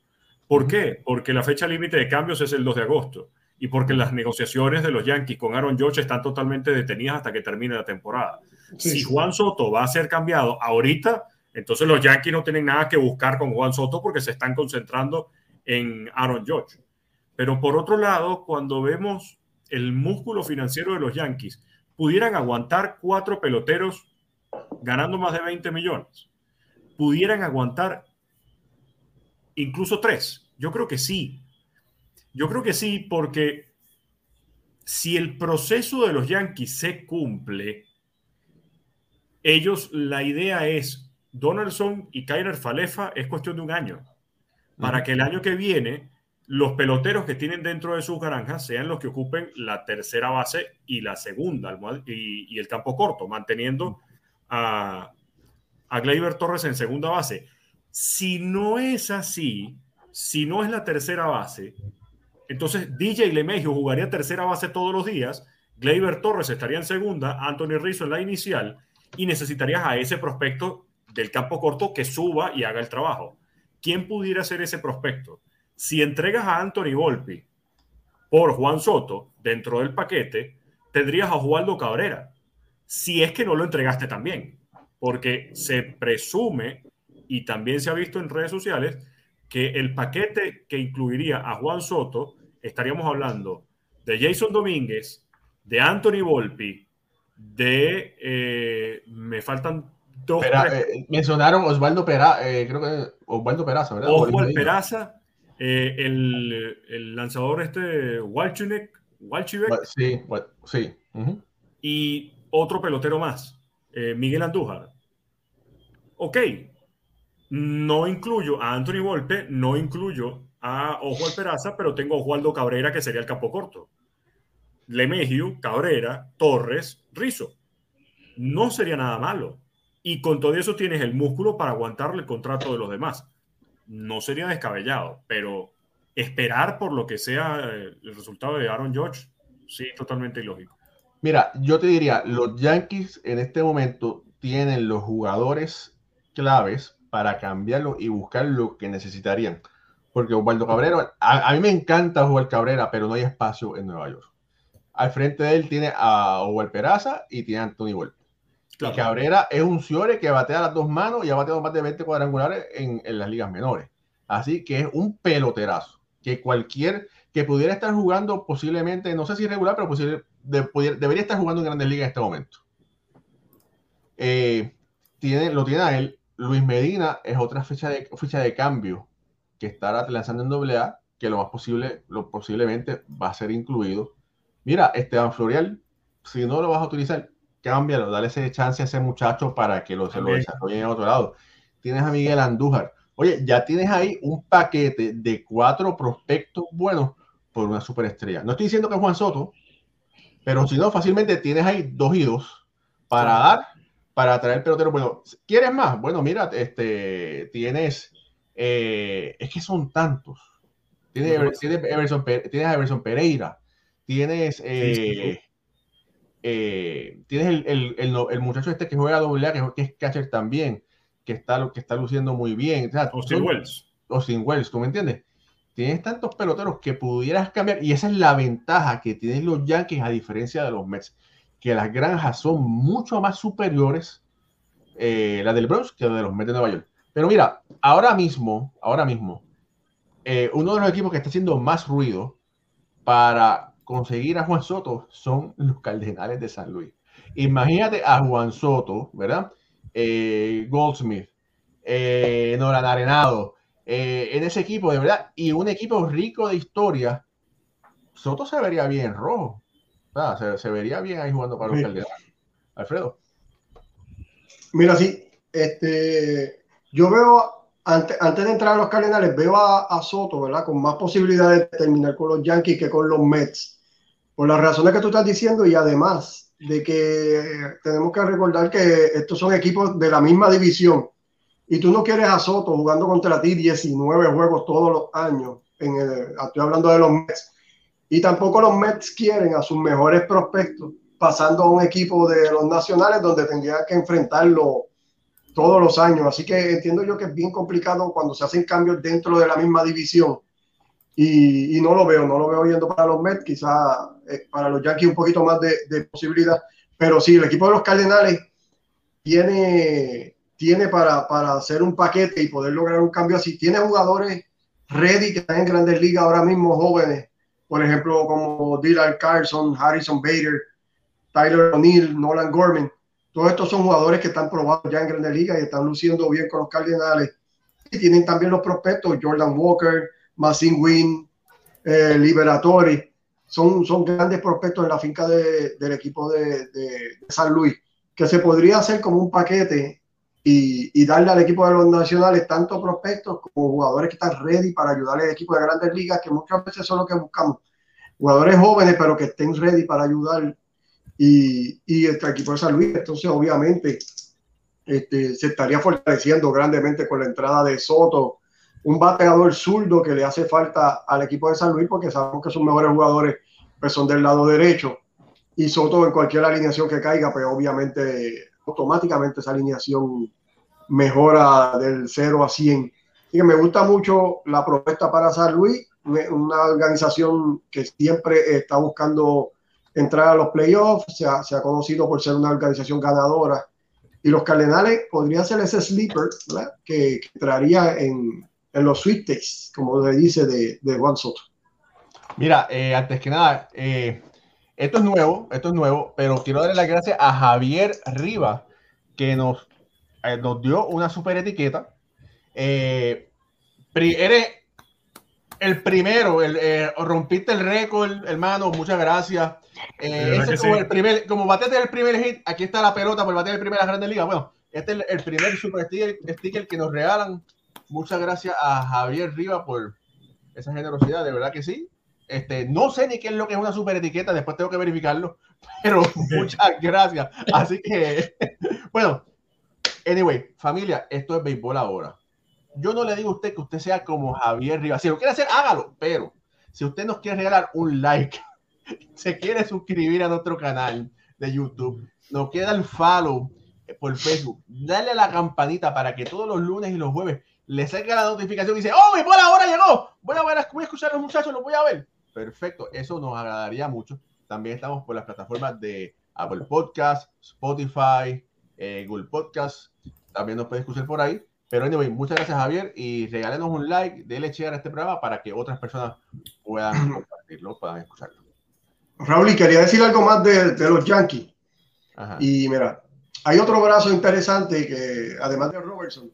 ¿Por qué? Porque la fecha límite de cambios es el 2 de agosto y porque las negociaciones de los Yankees con Aaron George están totalmente detenidas hasta que termine la temporada. si Juan Soto va a ser cambiado ahorita, entonces los Yankees no tienen nada que buscar con Juan Soto porque se están concentrando en Aaron George. Pero por otro lado, cuando vemos el músculo financiero de los Yankees, pudieran aguantar cuatro peloteros ganando más de 20 millones pudieran aguantar incluso tres. Yo creo que sí. Yo creo que sí, porque si el proceso de los Yankees se cumple, ellos, la idea es, Donaldson y Kyler Falefa es cuestión de un año, para que el año que viene los peloteros que tienen dentro de sus granjas sean los que ocupen la tercera base y la segunda, y, y el campo corto, manteniendo a, a Gleyber Torres en segunda base. Si no es así, si no es la tercera base, entonces DJ LeMahieu jugaría tercera base todos los días, Gleyber Torres estaría en segunda, Anthony Rizzo en la inicial y necesitarías a ese prospecto del campo corto que suba y haga el trabajo. ¿Quién pudiera ser ese prospecto? Si entregas a Anthony Volpi por Juan Soto dentro del paquete, tendrías a Osvaldo Cabrera. Si es que no lo entregaste también porque se presume y también se ha visto en redes sociales que el paquete que incluiría a Juan Soto, estaríamos hablando de Jason Domínguez, de Anthony Volpi, de... Eh, me faltan dos... Eh, mencionaron Osvaldo Peraza, eh, creo que Osvaldo Peraza, ¿verdad? Osvaldo Peraza, el, el, lanzador este, Walchivek. Sí, sí. Y otro pelotero más, Miguel Andújar ok, no incluyo a Anthony Volpe, no incluyo a Ojo Peraza, pero tengo a Oswaldo Cabrera, que sería el campo corto. Lemegio, Cabrera, Torres, Rizo. No sería nada malo. Y con todo eso tienes el músculo para aguantarle el contrato de los demás. No sería descabellado, pero esperar por lo que sea el resultado de Aaron George, sí, totalmente ilógico. Mira, yo te diría, los Yankees en este momento tienen los jugadores claves para cambiarlo y buscar lo que necesitarían. Porque Osvaldo Cabrera, a, mí me encanta jugar Cabrera, pero no hay espacio en Nueva York. Al frente de él tiene a Osvaldo Peraza y tiene a Anthony. Y Cabrera es un Ciore que batea las dos manos y ha bateado más de 20 cuadrangulares en, las ligas menores. Así que es un peloterazo. Que cualquier que pudiera estar jugando posiblemente, no sé si regular, pero debería estar jugando en grandes ligas en este momento. Eh, tiene, lo tiene a él Luis Medina es otra fecha de, ficha de cambio que estará lanzando en AA, que lo más posible, lo posiblemente va a ser incluido. Mira, Esteban Florial, si no lo vas a utilizar, cámbialo, dale ese chance a ese muchacho para que lo, se lo desarrolle en otro lado. Tienes a Miguel Andújar. Oye, ya tienes ahí un paquete de cuatro prospectos buenos por una superestrella. No estoy diciendo que es Juan Soto, pero si no, fácilmente tienes ahí dos y dos para dar para traer pelotero. Bueno, ¿quieres más? Bueno, mira, este, tienes, eh, es que son tantos. Tienes, Everson, tienes a Everson Pereira, tienes, eh, eh, tienes el, el, el, el, muchacho este que juega a doble A, que, es catcher también, que está, que está luciendo muy bien. O, sin Wells. O sin Wells, ¿tú me entiendes? Tienes tantos peloteros que pudieras cambiar, y esa es la ventaja que tienen los Yankees a diferencia de los Mets que las granjas son mucho más superiores, eh, la del Bronx, que la de los Mets de Nueva York. Pero mira, ahora mismo, ahora mismo, eh, uno de los equipos que está haciendo más ruido para conseguir a Juan Soto son los Cardenales de San Luis. Imagínate a Juan Soto, ¿verdad? Eh, Goldsmith, eh, Nolan Arenado, eh, en ese equipo, de verdad, y un equipo rico de historia, Soto se vería bien rojo. se, vería bien ahí jugando para los Cardenales. Alfredo. Mira, sí, este, yo veo, antes, de entrar a los Cardenales, veo a, Soto, ¿verdad? Con más posibilidades de terminar con los Yankees que con los Mets. Por las razones que tú estás diciendo y además de que tenemos que recordar que estos son equipos de la misma división y tú no quieres a Soto jugando contra ti 19 juegos todos los años. En estoy hablando de los Mets. Y tampoco los Mets quieren a sus mejores prospectos pasando a un equipo de los nacionales donde tendría que enfrentarlo todos los años. Así que entiendo yo que es bien complicado cuando se hacen cambios dentro de la misma división. Y, no lo veo, no lo veo yendo para los Mets, quizá eh, para los Yankees un poquito más de, de, posibilidad. Pero sí, el equipo de los Cardenales tiene, tiene para, para hacer un paquete y poder lograr un cambio así. Tiene jugadores ready que están en grandes ligas ahora mismo jóvenes, por ejemplo, como Dylan Carlson, Harrison Bader, Tyler O'Neill, Nolan Gorman. Todos estos son jugadores que están probados ya en grandes ligas y están luciendo bien con los Cardenales. Y tienen también los prospectos, Jordan Walker, Massin Wynn, eh, Liberatori. Son, son grandes prospectos en la finca del equipo de, San Luis, que se podría hacer como un paquete y, darle al equipo de los nacionales tanto prospectos como jugadores que están ready para ayudarle al equipo de grandes ligas, que muchas veces son lo que buscamos. Jugadores jóvenes, pero que estén ready para ayudar. Y, y este equipo de San Luis, entonces obviamente este, se estaría fortaleciendo grandemente con la entrada de Soto, un bateador zurdo que le hace falta al equipo de San Luis, porque sabemos que sus mejores jugadores pues, son del lado derecho. Y Soto en cualquier alineación que caiga, pues obviamente automáticamente esa alineación mejora del 0 a 100. Y que me gusta mucho la propuesta para San Luis, una organización que siempre está buscando entrar a los playoffs, se ha, se ha conocido por ser una organización ganadora. Y los Cardenales podrían ser ese sleeper que, entraría en, en los sweet como se dice de, de Juan Soto. Mira, eh, antes que nada, eh, esto es nuevo, esto es nuevo, pero quiero darle las gracias a Javier Rivas, que nos, eh, nos dio una super etiqueta. Eh, eres el primero, el, eh, rompiste el récord, hermano, muchas gracias. ese como el primer, como batete el primer hit, aquí está la pelota por bater el primer a la Grande Liga. Bueno, este es el, primer super sticker, sticker, que nos regalan. Muchas gracias a Javier Rivas por esa generosidad, de verdad que sí. Este, no sé ni qué es lo que es una super etiqueta, después tengo que verificarlo, pero muchas gracias. Así que, bueno, anyway, familia, esto es béisbol ahora. Yo no le digo a usted que usted sea como Javier Rivas. Si lo quiere hacer, hágalo, pero si usted nos quiere regalar un like, se quiere suscribir a nuestro canal de YouTube, nos queda el follow por Facebook, dale a la campanita para que todos los lunes y los jueves le salga la notificación y dice, oh, béisbol ahora llegó, voy a, voy a escuchar a los muchachos, los voy a ver Perfecto, eso nos agradaría mucho. También estamos por las plataformas de Apple Podcast, Spotify, eh, Google Podcast. También nos puede escuchar por ahí. Pero anyway, muchas gracias Javier y regálenos un like, déle share a este programa para que otras personas puedan compartirlo, puedan escucharlo. Raúl, y quería decir algo más de, los Yankees. Y mira, hay otro brazo interesante que, además de Robertson,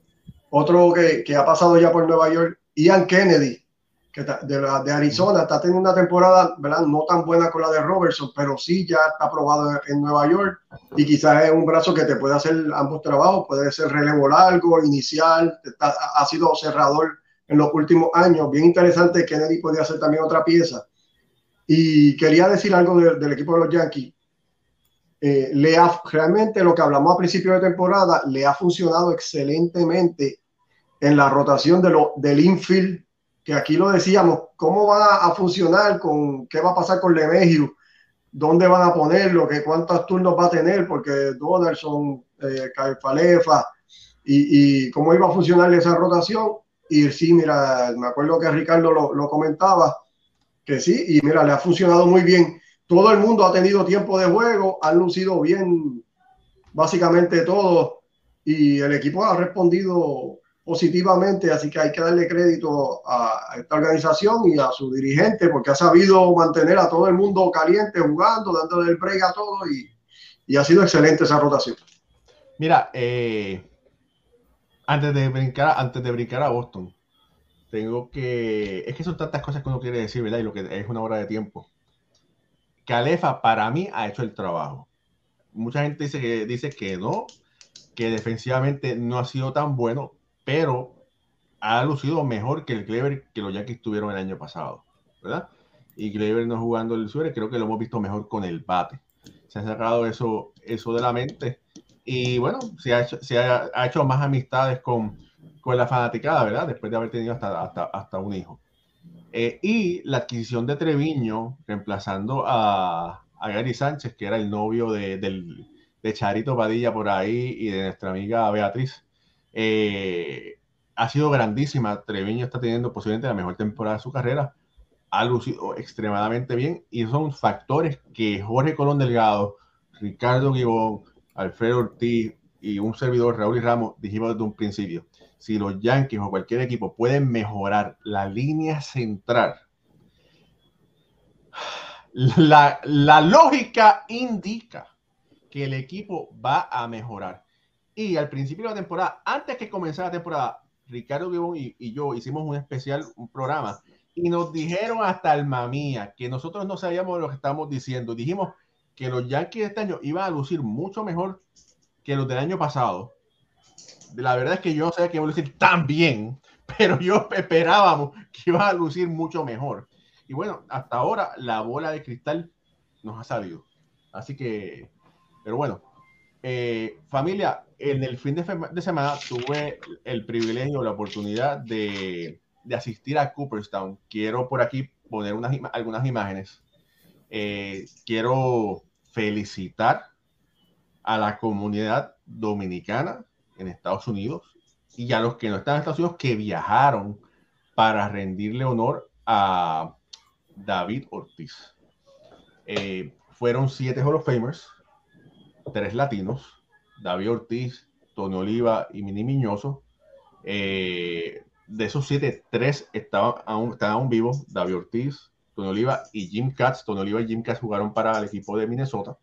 otro que, que ha pasado ya por Nueva York, Ian Kennedy, que de, la, de Arizona está teniendo una temporada ¿verdad? no tan buena con la de Robertson, pero sí ya está aprobado en Nueva York y quizás es un brazo que te puede hacer ambos trabajos, puede ser relevo largo, inicial, ha sido cerrador en los últimos años, bien interesante, Kennedy podría hacer también otra pieza. Y quería decir algo del equipo de los Yankees. Eh, le ha, realmente lo que hablamos a principio de temporada le ha funcionado excelentemente en la rotación de lo, del infield que aquí lo decíamos, ¿cómo va a funcionar con qué va a pasar con Lemegio? ¿Dónde van a ponerlo? ¿Qué, ¿Cuántos turnos va a tener? Porque Donaldson, eh, Falefa, y, y, cómo iba a funcionar esa rotación. Y sí, mira, me acuerdo que Ricardo lo, lo comentaba, que sí, y mira, le ha funcionado muy bien. Todo el mundo ha tenido tiempo de juego, han lucido bien básicamente todo, y el equipo ha respondido positivamente, así que hay que darle crédito a, esta organización y a su dirigente porque ha sabido mantener a todo el mundo caliente jugando, dándole el break a todo y, y ha sido excelente esa rotación. Mira, eh, antes, de brincar, antes de brincar a Boston, tengo que... Es que son tantas cosas que uno quiere decir, ¿verdad? Y lo que es una hora de tiempo. Calefa para mí ha hecho el trabajo. Mucha gente dice que, dice que no, que defensivamente no ha sido tan bueno, pero ha lucido mejor que el Clever que los Yankees tuvieron el año pasado, ¿verdad? Y Clever no jugando el suelo, creo que lo hemos visto mejor con el bate. Se ha sacado eso, eso de la mente. Y bueno, se ha hecho, se ha, hecho más amistades con, con, la fanaticada, ¿verdad? Después de haber tenido hasta, hasta, hasta un hijo. Eh, y la adquisición de Treviño, reemplazando a, a Gary Sánchez, que era el novio de, del, de Charito Padilla por ahí y de nuestra amiga Beatriz, eh, ha sido grandísima. Treviño está teniendo posiblemente la mejor temporada de su carrera. Ha lucido extremadamente bien y son factores que Jorge Colón Delgado, Ricardo Guibón, Alfredo Ortiz y un servidor Raúl y Ramos dijimos desde un principio. Si los Yankees o cualquier equipo pueden mejorar la línea central, la, la lógica indica que el equipo va a mejorar. Y al principio de la temporada, antes que comenzara la temporada, Ricardo Vivón y, yo hicimos un especial, un programa, y nos dijeron hasta el mamía que nosotros no sabíamos lo que estábamos diciendo. Dijimos que los Yankees de este año iban a lucir mucho mejor que los del año pasado. La verdad es que yo no sabía que iban a lucir tan bien, pero yo esperábamos que iban a lucir mucho mejor. Y bueno, hasta ahora la bola de cristal nos ha salido. Así que, pero bueno, eh, familia, en el fin de, semana tuve el privilegio, la oportunidad de, asistir a Cooperstown. Quiero por aquí poner unas, algunas imágenes. Eh, quiero felicitar a la comunidad dominicana en Estados Unidos y a los que no están en Estados Unidos que viajaron para rendirle honor a David Ortiz. Eh, fueron siete Hall of Famers tres latinos, David Ortiz, Tony Oliva y Mini Miñoso. Eh, de esos siete, tres estaban aún, estaban aún vivos, David Ortiz, Tony Oliva y Jim Katz. Tony Oliva y Jim Katz jugaron para el equipo de Minnesota.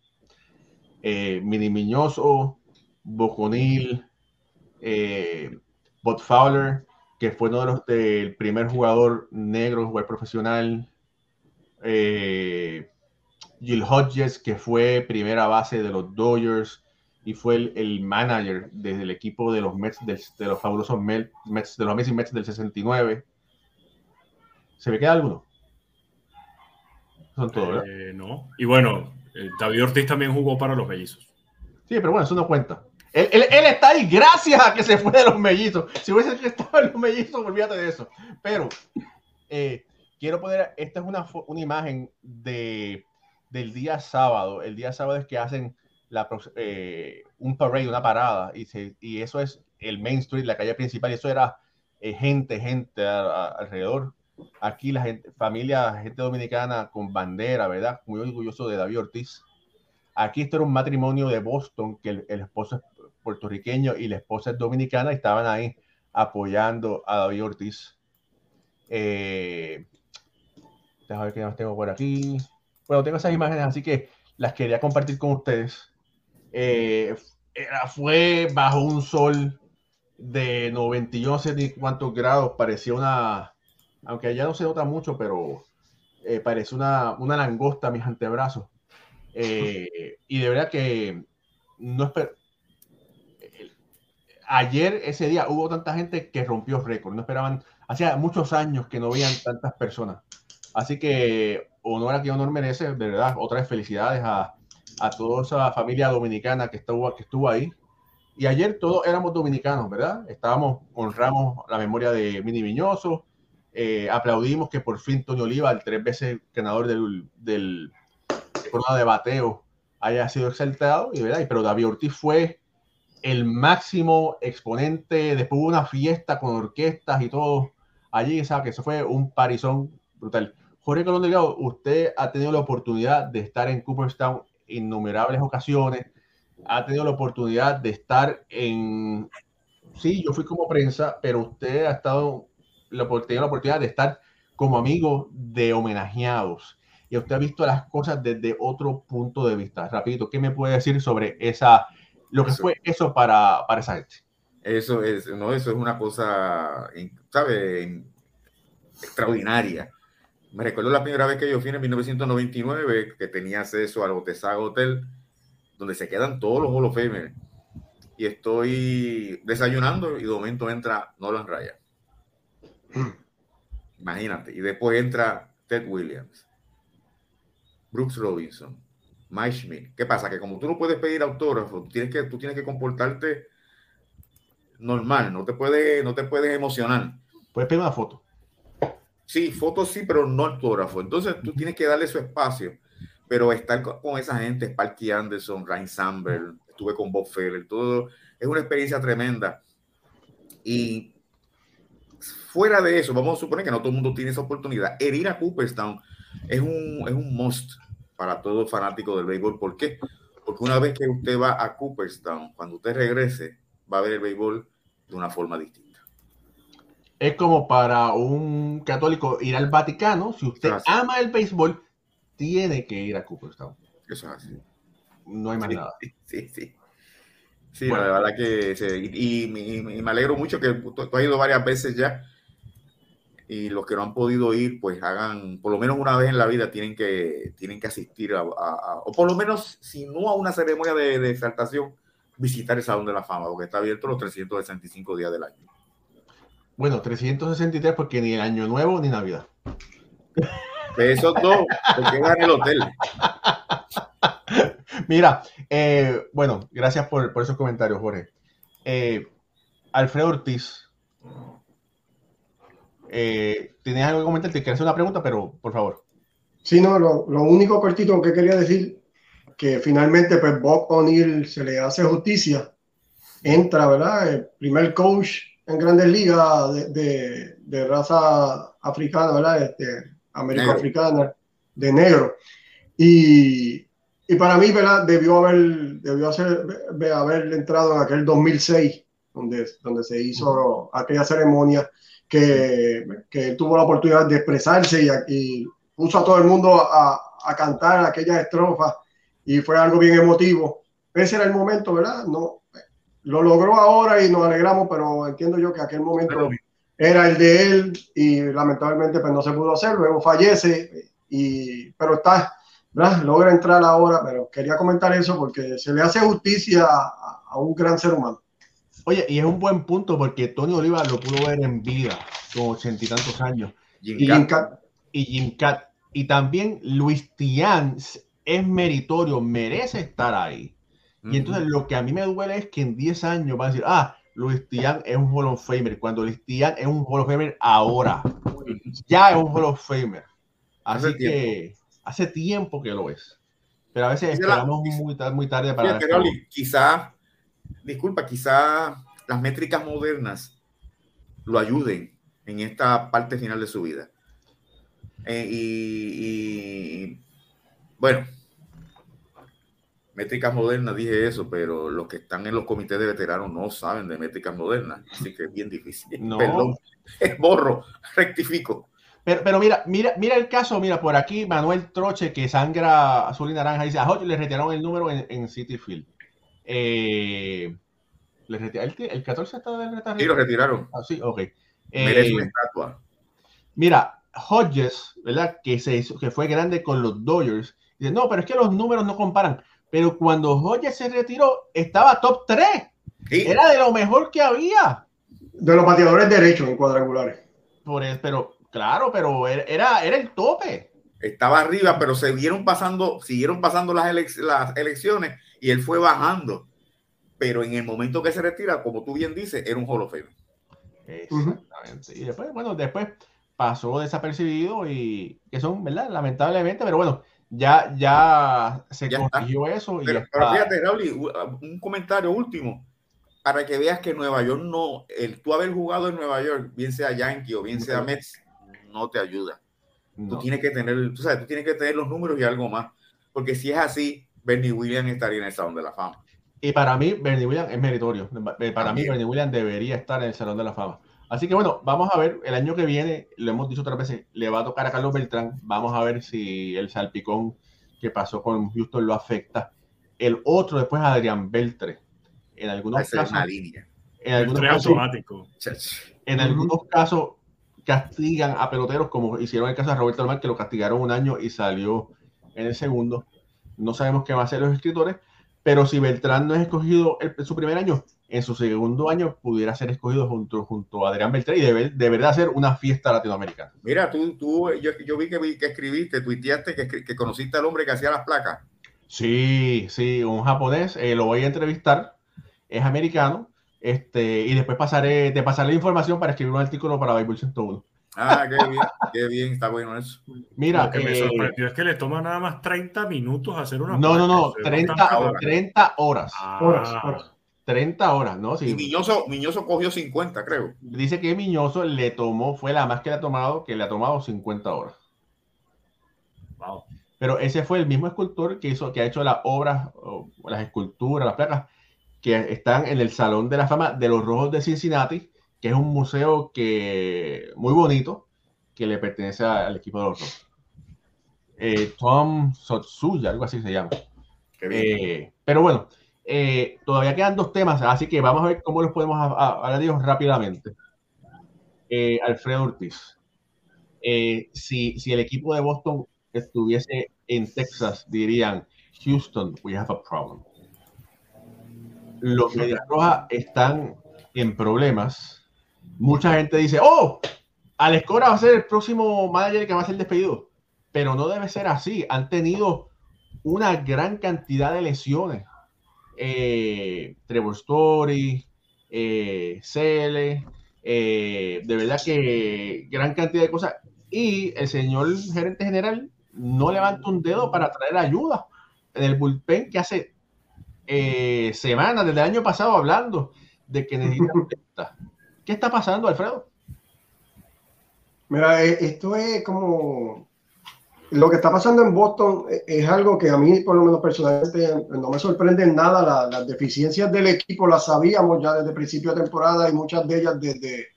Eh, Mini Miñoso, Boconil, eh, Bob Fowler, que fue uno de los del primer jugador negro, jugador profesional. Eh, Jill Hodges, que fue primera base de los Dodgers y fue el, manager desde el equipo de los Mets, de, los fabulosos Mets, de los Amazing Mets del 69. ¿Se me queda alguno? Son todos, eh, no. Y bueno, eh, David Ortiz también jugó para los mellizos. Sí, pero bueno, eso no cuenta. Él, está ahí gracias a que se fue de los mellizos. Si hubiese estado en los mellizos, olvídate de eso. Pero eh, quiero poner, esta es una, una imagen de del día sábado. El día sábado es que hacen eh, un parade, una parada, y, y eso es el Main Street, la calle principal, y eso era eh, gente, gente alrededor. Aquí la gente, familia, gente dominicana con bandera, ¿verdad? Muy orgulloso de David Ortiz. Aquí esto era un matrimonio de Boston, que el, esposo es puertorriqueño y la esposa es dominicana, y estaban ahí apoyando a David Ortiz. Eh, déjame ver qué más tengo por aquí. Bueno, tengo esas imágenes, así que las quería compartir con ustedes. Eh, fue bajo un sol de 91, no sé ni cuántos grados, parecía una, aunque allá no se nota mucho, pero eh, parece una, una langosta a mis antebrazos. Eh, y de verdad que no espero. Ayer, ese día, hubo tanta gente que rompió récord. No esperaban, hacía muchos años que no veían tantas personas. Así que honor a quien honor merece, de verdad. Otras felicidades a, a toda esa familia dominicana que estuvo, que estuvo ahí. Y ayer todos éramos dominicanos, ¿verdad? Estábamos, honramos la memoria de Mini Viñoso, eh, aplaudimos que por fin Tony Oliva, el tres veces ganador del, del de bateo, haya sido exaltado, y, ¿verdad? pero David Ortiz fue el máximo exponente, después hubo una fiesta con orquestas y todo allí, ¿sabes? Que eso fue un parizón brutal. Jorge Colón Delgado, usted ha tenido la oportunidad de estar en Cooperstown innumerables ocasiones, ha tenido la oportunidad de estar en sí, yo fui como prensa, pero usted ha estado la oportunidad, la oportunidad de estar como amigo de homenajeados y usted ha visto las cosas desde otro punto de vista. Rapidito, ¿qué me puede decir sobre esa, lo que fue eso para, para esa gente? Eso es, no, eso es una cosa, ¿sabe? Extraordinaria. Me recuerdo la primera vez que yo fui en 1999, que tenía acceso al Otesaga Hotel, donde se quedan todos los Hall of Famers. Y estoy desayunando y de momento entra Nolan Ryan. Imagínate. Y después entra Ted Williams, Brooks Robinson, Mike Schmidt. ¿Qué pasa? Que como tú no puedes pedir autógrafo, tú tienes que, tú tienes que comportarte normal, no te puedes, no te puedes emocionar. Puedes pedir una foto. Sí, fotos sí, pero no autógrafo. Entonces tú tienes que darle su espacio. Pero estar con, esa gente, Sparky Anderson, Ryan Samber, estuve con Bob Feller, todo, es una experiencia tremenda. Y fuera de eso, vamos a suponer que no todo el mundo tiene esa oportunidad. El ir a Cooperstown es un, es un must para todo fanático del béisbol. ¿Por qué? Porque una vez que usted va a Cooperstown, cuando usted regrese, va a ver el béisbol de una forma distinta. Es como para un católico ir al Vaticano. Si usted ama el béisbol, tiene que ir a Cooperstown. Eso es así. No hay más sí, nada. Sí, sí. Sí, la verdad que y, me alegro mucho que tú, has ido varias veces ya y los que no han podido ir, pues hagan, por lo menos una vez en la vida tienen que, tienen que asistir a, o por lo menos, si no a una ceremonia de, de exaltación, visitar el Salón de la Fama, porque está abierto los 365 días del año. Bueno, 363 porque ni el Año Nuevo ni Navidad. Esos dos, porque van el hotel. Mira, eh, bueno, gracias por, por, esos comentarios, Jorge. Eh, Alfredo Ortiz, eh, ¿tenías algo que comentar? Te quiero hacer una pregunta, pero por favor. Sí, no, lo, lo único cortito que quería decir que finalmente pues Bob O'Neill se le hace justicia, entra, ¿verdad? El primer coach en grandes ligas de, de, de raza africana, ¿verdad? Este, americano-africana, de negro. Y, y, para mí, ¿verdad? Debió haber, debió hacer, haber entrado en aquel 2006, donde, donde se hizo aquella ceremonia que, que tuvo la oportunidad de expresarse y, y puso a todo el mundo a, a cantar aquellas estrofas y fue algo bien emotivo. Ese era el momento, ¿verdad? No, lo logró ahora y nos alegramos, pero entiendo yo que aquel momento era el de él y lamentablemente pues no se pudo hacer, luego fallece, y, pero está, ¿verdad? logra entrar ahora, pero quería comentar eso porque se le hace justicia a, a un gran ser humano. Oye, y es un buen punto porque Tony Oliva lo pudo ver en vida, con ochenta y tantos años. Jim y Jim Cat. Y Jim Cat. Y también Luis Tian es meritorio, merece estar ahí. Y entonces lo que a mí me duele es que en 10 años van a decir, ah, Luis Tian es un Hall of Famer, cuando Luis Tian es un Hall of Famer ahora. Ya es un Hall of Famer. Así hace que tiempo. hace tiempo que lo es. Pero a veces esperamos la, muy, tarde, muy tarde para... Quizá, disculpa, quizá las métricas modernas lo ayuden en esta parte final de su vida. Eh, y, y, bueno, métricas modernas, dije eso, pero los que están en los comités de veteranos no saben de métricas modernas, así que es bien difícil. No. Perdón, borro, rectifico. Pero, pero, mira, mira, mira el caso, mira, por aquí Manuel Troche, que sangra azul y naranja, dice, a Hodge le retiraron el número en, en City Field. Eh, ¿le retiraron, el, el, 14 está de Sí, lo retiraron. Ah, sí, ok. Merece eh, una estatua. Mira, Hodges, ¿verdad? Que, se hizo, que fue grande con los Dodgers. Dice, no, pero es que los números no comparan pero cuando Hodges se retiró, estaba top 3. Sí. Era de lo mejor que había. De los bateadores derechos en cuadrangulares. Por el, pero, claro, pero era, era el tope. Estaba arriba, pero se vieron pasando, siguieron pasando las, elec las elecciones y él fue bajando. Pero en el momento que se retira, como tú bien dices, era un Hall of Fame. Exactamente. Uh -huh. Y después, bueno, después pasó desapercibido y que son, ¿verdad? Lamentablemente, pero bueno, ya, ya se ya corrigió eso. Y pero, pero fíjate, Raúl, un comentario último, para que veas que Nueva York no, el tú haber jugado en Nueva York, bien sea Yankee o bien sea Mets, no te ayuda. No. Tú tienes que tener, tú sabes, tú tienes que tener los números y algo más, porque si es así, Bernie Williams estaría en el Salón de la Fama. Y para mí, Bernie Williams es meritorio. Para mí, Bernie Williams debería estar en el Salón de la Fama. Así que bueno, vamos a ver, el año que viene, lo hemos dicho otras veces, le va a tocar a Carlos Beltrán. Vamos a ver si el salpicón que pasó con Houston lo afecta. El otro después Adrián Beltre. En algunos casos. En algunos casos, en algunos casos castigan a peloteros como hicieron el caso de Roberto Almar, que lo castigaron un año y salió en el segundo. No sabemos qué van a hacer los escritores, pero si Beltrán no es escogido en su primer año, en su segundo año pudiera ser escogido junto, junto a Adrián Beltrán y de, de verdad ser una fiesta latinoamericana. Mira, tú, tú yo, yo vi, que, vi que escribiste, tuiteaste que, que conociste al hombre que hacía las placas. Sí, sí, un japonés, eh, lo voy a entrevistar, es americano, este, y después pasaré, te pasaré la información para escribir un artículo para Bible 101. Ah, qué bien, qué bien, está bueno eso. Mira, lo que me eh, sorprendió es que le toma nada más 30 minutos hacer una. No, no, no, 30, 30 horas. Ah. horas, 30 horas, ¿no? Sí. Y Miñoso, Miñoso cogió 50, creo. Dice que Miñoso le tomó, fue la más que le ha tomado, que le ha tomado 50 horas. Wow. Pero ese fue el mismo escultor que hizo, que ha hecho las obras, las esculturas, las placas, que están en el Salón de la Fama de los Rojos de Cincinnati, que es un museo que muy bonito, que le pertenece al equipo de los Rojos. Eh, Tom Sotsuya, algo así se llama. Eh, pero bueno, eh, todavía quedan dos temas, así que vamos a ver cómo los podemos hablar de ellos rápidamente. Alfredo Ortiz. Si, si el equipo de Boston estuviese en Texas, dirían, Houston, we have a problem. Los Medias Rojas están en problemas. Mucha gente dice, oh, Alex Cora va a ser el próximo manager que va a ser despedido. Pero no debe ser así. Han tenido una gran cantidad de lesiones eh, Trevor Story, eh, CL, eh, de verdad que gran cantidad de cosas. Y el señor gerente general no levanta un dedo para traer ayuda en el bullpen que hace eh, semanas, desde el año pasado, hablando de que necesita. ¿Qué está pasando, Alfredo? Mira, esto es como lo que está pasando en Boston es algo que a mí, por lo menos personalmente, no me sorprende nada. las deficiencias del equipo las sabíamos ya desde el principio de temporada y muchas de ellas desde,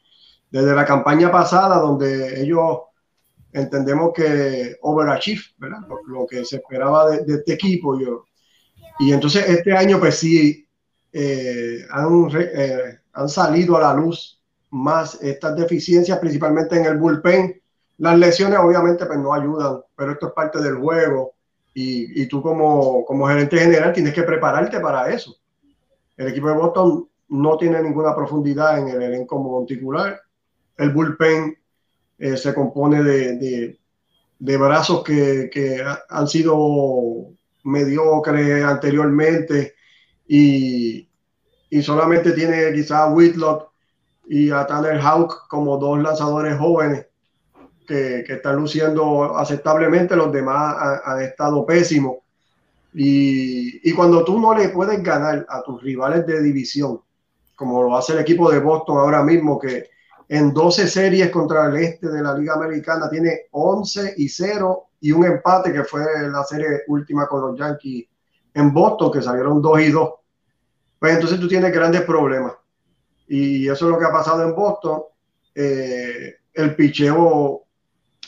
desde la campaña pasada, donde ellos entendemos que overachieve. Lo, que se esperaba de, este equipo. Yo. Y entonces este año, pues sí, eh, han, eh, han salido a la luz más estas deficiencias, principalmente en el bullpen las lesiones obviamente pues no ayudan, pero esto es parte del juego y, y tú como, como gerente general tienes que prepararte para eso. El equipo de Boston no tiene ninguna profundidad en el elenco monticular. El bullpen eh, se compone de, de, de brazos que, que, han sido mediocres anteriormente y, y solamente tiene quizás Whitlock y a Tanner Houck como dos lanzadores jóvenes que, están luciendo aceptablemente, los demás han, estado pésimos. Y, y, cuando tú no le puedes ganar a tus rivales de división, como lo hace el equipo de Boston ahora mismo, que en 12 series contra el este de la Liga Americana tiene 11 y 0 y un empate que fue la serie última con los Yankees en Boston, que salieron 2 y 2. Pues entonces tú tienes grandes problemas. Y eso es lo que ha pasado en Boston. Eh, el picheo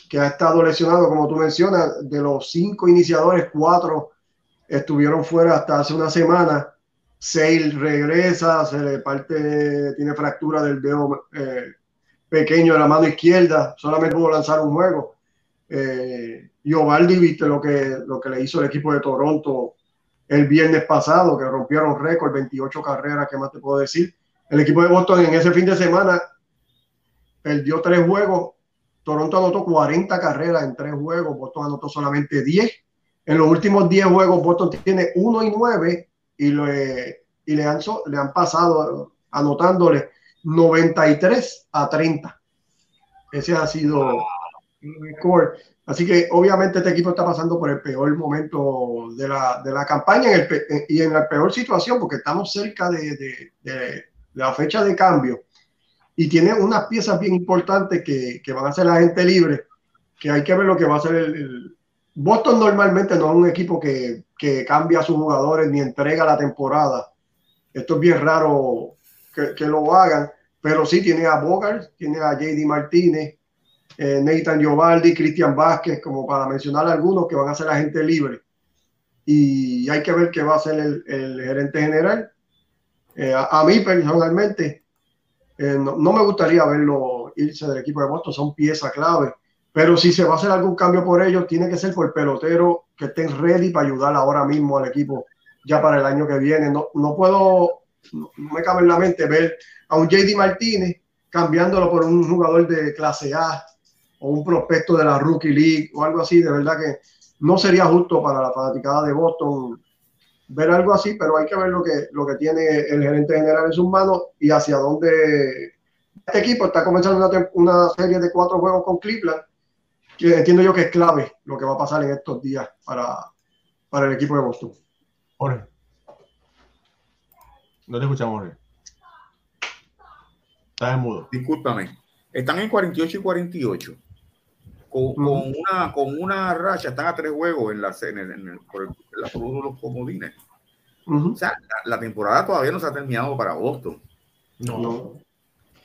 que ha estado lesionado, como tú mencionas, de los cinco iniciadores, cuatro estuvieron fuera hasta hace una semana. Sale regresa, se le parte, tiene fractura del dedo eh, pequeño de la mano izquierda, solamente pudo lanzar un juego. Eh, y Ovaldi, viste lo que, lo que le hizo el equipo de Toronto el viernes pasado, que rompieron récord, 28 carreras, ¿qué más te puedo decir? El equipo de Boston en ese fin de semana perdió tres juegos Toronto anotó 40 carreras en tres juegos, Boston anotó solamente 10. En los últimos 10 juegos, Boston tiene 1 y 9 y, le, y le, han, le han pasado anotándole 93 a 30. Ese ha sido el récord. Así que obviamente este equipo está pasando por el peor momento de la, de la campaña y en la peor situación porque estamos cerca de la fecha de cambio y tiene unas piezas bien importantes que, que, van a ser la gente libre, que hay que ver lo que va a ser el, Boston normalmente no es un equipo que, que, cambia a sus jugadores ni entrega la temporada. Esto es bien raro que, que lo hagan, pero sí tiene a Bogart, tiene a JD Martínez, eh, Nathan Giovaldi, Cristian Vázquez, como para mencionar algunos que van a ser la gente libre. Y hay que ver qué va a hacer el, el gerente general. Eh, a, a, mí personalmente, eh, no, me gustaría verlo irse del equipo de Boston, son piezas clave. Pero si se va a hacer algún cambio por ellos, tiene que ser por pelotero que estén ready para ayudar ahora mismo al equipo ya para el año que viene. No, no puedo, no me cabe en la mente ver a un JD Martínez cambiándolo por un jugador de clase A o un prospecto de la Rookie League o algo así, de verdad que no sería justo para la fanaticada de Boston ver algo así, pero hay que ver lo que, lo que tiene el gerente general en sus manos y hacia dónde este equipo está comenzando una, una serie de cuatro juegos con Cleveland, que entiendo yo que es clave lo que va a pasar en estos días para, para el equipo de Boston. Jorge. No te escuchamos, Jorge. Estás en mudo. Discúlpame. Están en 48 y 48. Con, con, una, con una racha, están a tres juegos en la, en el, en el, por, el, la, por los comodines. Uh -huh. O sea, la, la, temporada todavía no se ha terminado para Boston. No. no. O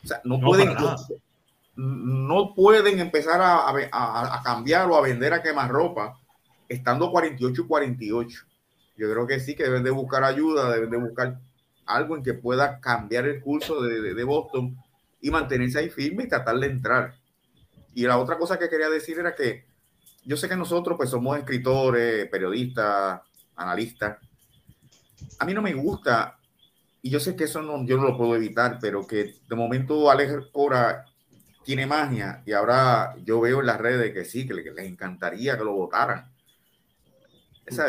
sea, no, no pueden, no pueden empezar a, a, a, cambiar o a vender a quemar ropa estando 48 y 48. Yo creo que sí que deben de buscar ayuda, deben de buscar algo en que pueda cambiar el curso de, de, de Boston y mantenerse ahí firme y tratar de entrar. Y la otra cosa que quería decir era que yo sé que nosotros pues somos escritores, periodistas, analistas. A mí no me gusta, y yo sé que eso no, yo no lo puedo evitar, pero que de momento Alex Cora tiene magia y ahora yo veo en las redes que sí, que les, encantaría que lo votaran.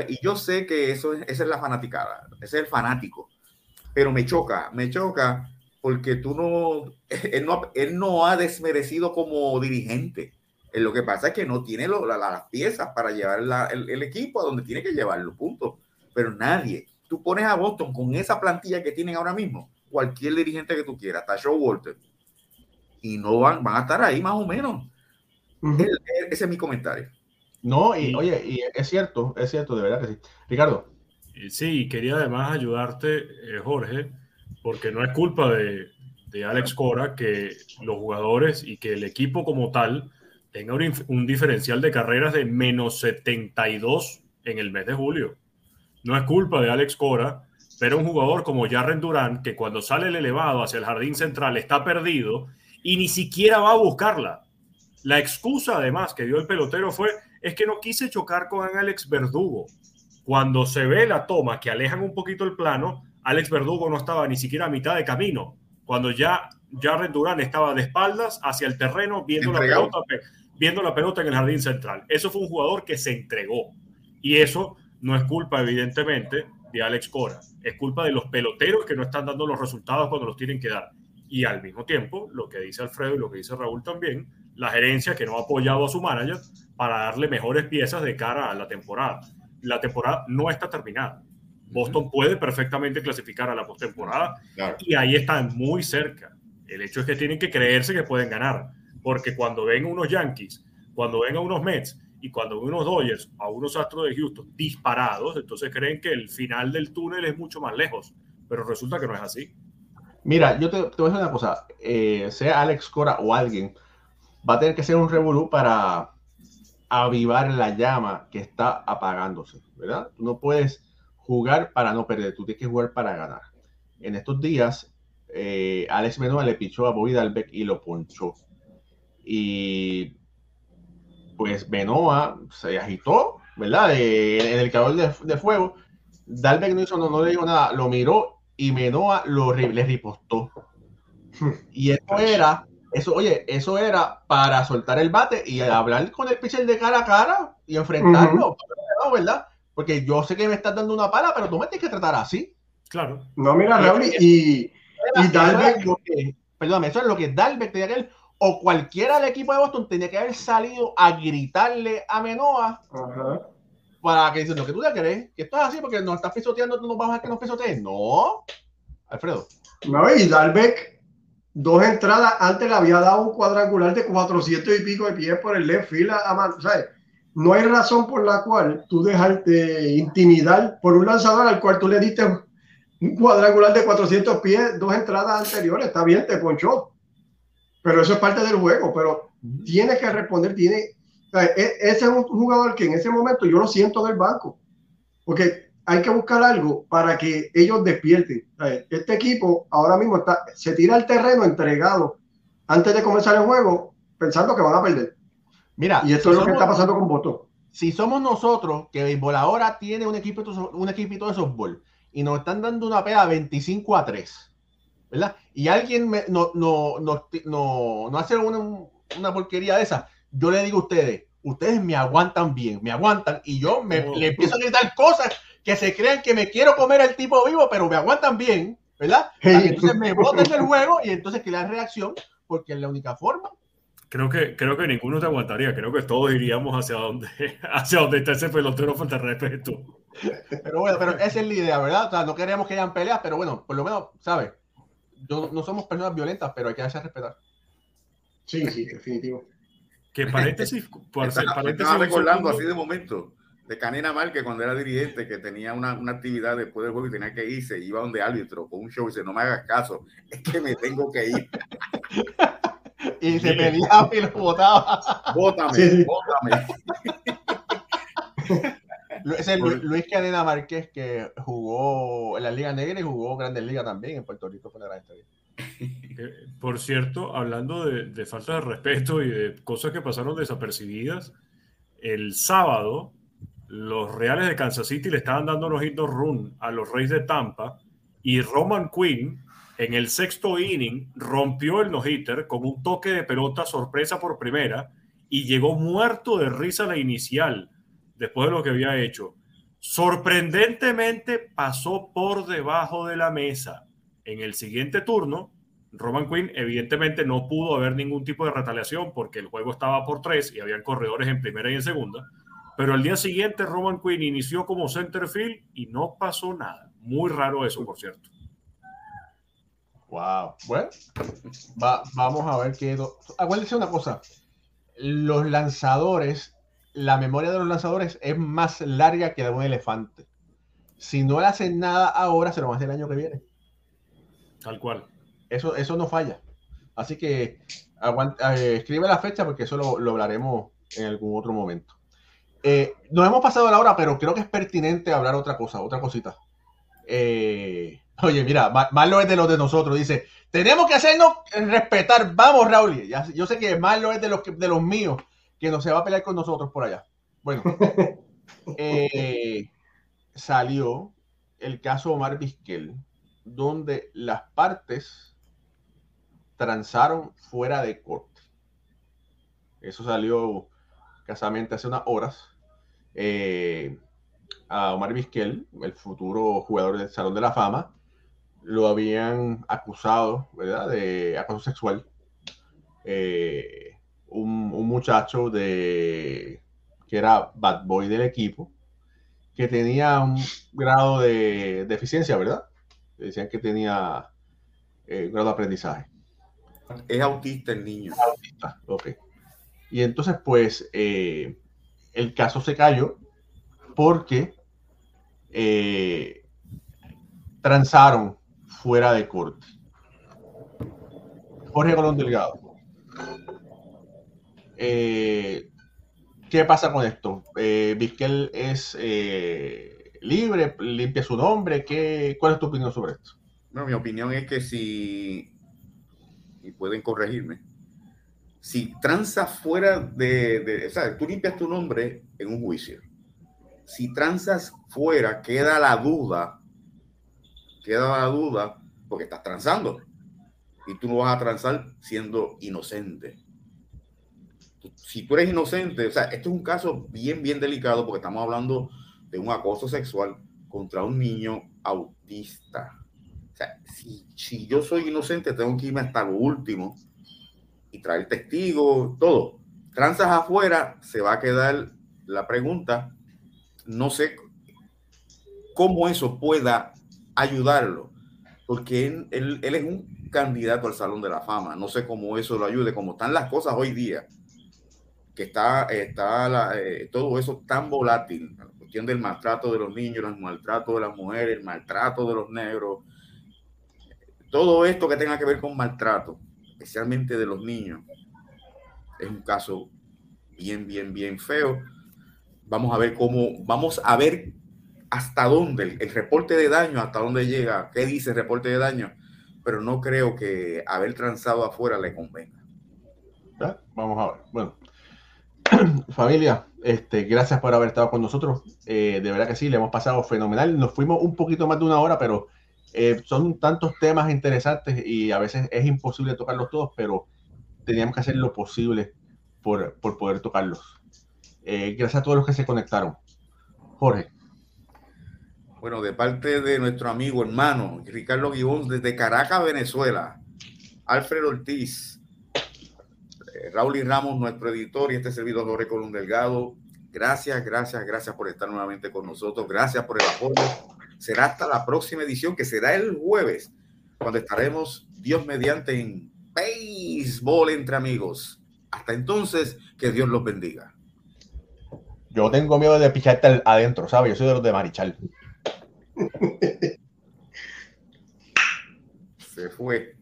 Y yo sé que eso es, esa es la fanaticada, ese es el fanático, pero me choca, me choca porque tú no él, no, él no ha desmerecido como dirigente. Lo que pasa es que no tiene lo, la, las piezas para llevar la, el, el, equipo a donde tiene que llevarlo, punto. Pero nadie, tú pones a Boston con esa plantilla que tienen ahora mismo, cualquier dirigente que tú quieras, hasta Joe Walter, y no van, van a estar ahí más o menos. Uh -huh. ese es mi comentario. No, y oye, y es cierto, es cierto, de verdad que sí. Ricardo. Sí, quería además ayudarte, eh, Jorge, porque no es culpa de, de, Alex Cora que los jugadores y que el equipo como tal tenga un, un, diferencial de carreras de menos 72 en el mes de julio. No es culpa de Alex Cora, pero un jugador como Jarren Durán, que cuando sale el elevado hacia el jardín central está perdido y ni siquiera va a buscarla. La excusa además que dio el pelotero fue es que no quise chocar con Alex Verdugo. Cuando se ve la toma que alejan un poquito el plano, Alex Verdugo no estaba ni siquiera a mitad de camino. Cuando ya Jarren Durán estaba de espaldas hacia el terreno viendo la, pelota, viendo la pelota en el jardín central. Eso fue un jugador que se entregó. Y eso no es culpa, evidentemente, de Alex Cora. Es culpa de los peloteros que no están dando los resultados cuando los tienen que dar. Y al mismo tiempo, lo que dice Alfredo y lo que dice Raúl también, la gerencia que no ha apoyado a su manager para darle mejores piezas de cara a la temporada. La temporada no está terminada. Boston puede perfectamente clasificar a la postemporada claro. y ahí están muy cerca. El hecho es que tienen que creerse que pueden ganar, porque cuando ven unos Yankees, cuando ven a unos Mets y cuando ven unos Dodgers, a unos Astros de Houston disparados, entonces creen que el final del túnel es mucho más lejos, pero resulta que no es así. Mira, yo te, te voy a decir una cosa, eh, sea Alex Cora o alguien, va a tener que ser un revolú para avivar la llama que está apagándose, ¿verdad? Tú no puedes jugar para no perder, tú tienes que jugar para ganar. En estos días, eh, Alex Menoa le pichó a Bobby Dalbeck y lo ponchó. Y pues Menoa se agitó, ¿verdad? De, en el calor de, de, fuego. Dalbeck no hizo, no, no le dijo nada, lo miró y Menoa lo, le ripostó. Y esto era, eso, oye, eso era para soltar el bate y hablar con el pitcher de cara a cara y enfrentarlo, uh -huh. ¿verdad? Porque yo sé que me estás dando una pala, pero tú me tienes que tratar así. Claro. No, mira, Raúl, y, y Dalbeck. Perdóname, eso es lo que Dalbeck tenía que haber, o cualquiera del equipo de Boston tenía que haber salido a gritarle a Menoa -huh. para que diciendo que tú te crees que esto es así porque nos estás pisoteando, tú no vas a dejar que nos pisoteen. No, Alfredo. No, y Dalbeck, dos entradas antes le había dado un cuadrangular de 400 y pico de pies por el left field a, a ¿sabes? No hay razón por la cual tú dejarte intimidar por un lanzador al cual tú le diste un cuadrangular de 400 pies, dos entradas anteriores, está bien, te ponchó. Pero eso es parte del juego, pero tiene que responder, tiene... E, ese es un jugador que en ese momento yo lo siento del banco, porque hay que buscar algo para que ellos despierten. Este equipo ahora mismo está, se tira al terreno entregado antes de comenzar el juego, pensando que van a perder. Mira, y esto es lo que está pasando con Voto. Si somos nosotros, que Béisbol ahora tiene un equipo, un equipito de softball y nos están dando una pega 25 a 3, ¿verdad? Y alguien no, no, no, no, hace una, una, porquería de esa, yo le digo a ustedes, ustedes me aguantan bien, me aguantan y yo me, le empiezo a gritar cosas que se crean que me quiero comer al tipo vivo, pero me aguantan bien, ¿verdad? Entonces me botan del juego y entonces que la reacción, porque es la única forma. Creo que, creo que ninguno te aguantaría, creo que todos iríamos hacia donde, hacia donde está ese pelotero falta respeto. Pero bueno, pero esa es la idea, ¿verdad? O sea, no queremos que hayan peleas, pero bueno, por lo menos, ¿sabes? no somos personas violentas, pero hay que hacer respetar. Sí, sí, definitivo. Que paréntesis, por paréntesis. recordando así de momento de Canina Mal, que cuando era dirigente, que tenía una, una, actividad después del juego y tenía que irse, iba donde árbitro con un show y dice, no me hagas caso, es que me tengo que ir. y se peleaba y lo botaba. Bótame, bótame. Ese es Luis Canina Márquez que jugó en la Liga Negra y jugó Grandes Ligas también en Puerto Rico la Gran Por cierto, hablando de, de, falta de respeto y de cosas que pasaron desapercibidas, el sábado los Reales de Kansas City le estaban dando los hit run a los Reyes de Tampa y Roman Quinn en el sexto inning rompió el no-hitter con un toque de pelota sorpresa por primera y llegó muerto de risa la inicial después de lo que había hecho. Sorprendentemente pasó por debajo de la mesa. En el siguiente turno, Roman Quinn evidentemente no pudo haber ningún tipo de retaliación porque el juego estaba por tres y habían corredores en primera y en segunda pero al día siguiente Roman Quinn inició como centerfield y no pasó nada. Muy raro eso, por cierto. Wow. Bueno, vamos a ver qué. Acuérdense una cosa: los lanzadores, la memoria de los lanzadores es más larga que la de un elefante. Si no le hacen nada ahora, se lo van a hacer el año que viene. Tal cual. Eso, eso no falla. Así que eh, escribe la fecha porque eso lo hablaremos en algún otro momento. Eh, nos hemos pasado la hora, pero creo que es pertinente hablar otra cosa, otra cosita. Eh, oye, mira, Marlo es de los de nosotros, dice, tenemos que hacernos respetar, vamos, Raúl. yo sé que Marlo es de los, de los míos, que no se va a pelear con nosotros por allá. Bueno, eh, salió el caso Omar Vizquel, donde las partes transaron fuera de corte. Eso salió casamente hace unas horas. Eh, a Omar Vizquel, el futuro jugador del Salón de la Fama, lo habían acusado, ¿verdad?, de acoso sexual. Eh, un, muchacho de que era bad boy del equipo, que tenía un grado de deficiencia, ¿verdad? Decían que tenía eh, un grado de aprendizaje. Es autista el niño. Autista, ok. Y entonces, pues, el caso se cayó porque eh, transaron fuera de corte. Jorge Colón Delgado. Eh, ¿Qué pasa con esto? Eh, es eh, libre, limpia su nombre. ¿Qué, ¿Cuál es tu opinión sobre esto? No, mi opinión es que si, y pueden corregirme, si transas fuera de, sea, tú limpias tu nombre en un juicio. Si transas fuera, queda la duda, queda la duda porque estás transando y tú no vas a transar siendo inocente. Si tú eres inocente, o sea, esto es un caso bien, bien delicado porque estamos hablando de un acoso sexual contra un niño autista. O sea, si, yo soy inocente, tengo que irme hasta lo último y traer testigos, todo. Transas afuera, se va a quedar la pregunta. No sé cómo eso pueda ayudarlo, porque él, es un candidato al Salón de la Fama. No sé cómo eso lo ayude, como están las cosas hoy día, que está, está eh, todo eso tan volátil. cuestión del maltrato de los niños, el maltrato de las mujeres, el maltrato de los negros, todo esto que tenga que ver con maltrato, especialmente de los niños, es un caso bien, bien, bien feo. Vamos a ver cómo, vamos a ver hasta dónde el, reporte de daño, hasta dónde llega, qué dice el reporte de daño, pero no creo que haber transado afuera le convenga. Vamos a ver. Bueno, familia, este, gracias por haber estado con nosotros. Eh, de verdad que sí, le hemos pasado fenomenal. Nos fuimos un poquito más de una hora, pero eh, son tantos temas interesantes y a veces es imposible tocarlos todos, pero teníamos que hacer lo posible por, por poder tocarlos. Eh, gracias a todos los que se conectaron. Jorge. Bueno, de parte de nuestro amigo hermano Ricardo Guibón desde Caracas, Venezuela, Alfred Ortiz, eh, Raúl y Ramos, nuestro editor, y este servidor Jorge Colón Delgado. Gracias, gracias, gracias por estar nuevamente con nosotros. Gracias por el apoyo. Será hasta la próxima edición, que será el jueves, cuando estaremos, Dios mediante, en béisbol entre amigos. Hasta entonces, que Dios los bendiga. Yo tengo miedo de picharte adentro, ¿sabes? Yo soy de los de Marichal. Se fue.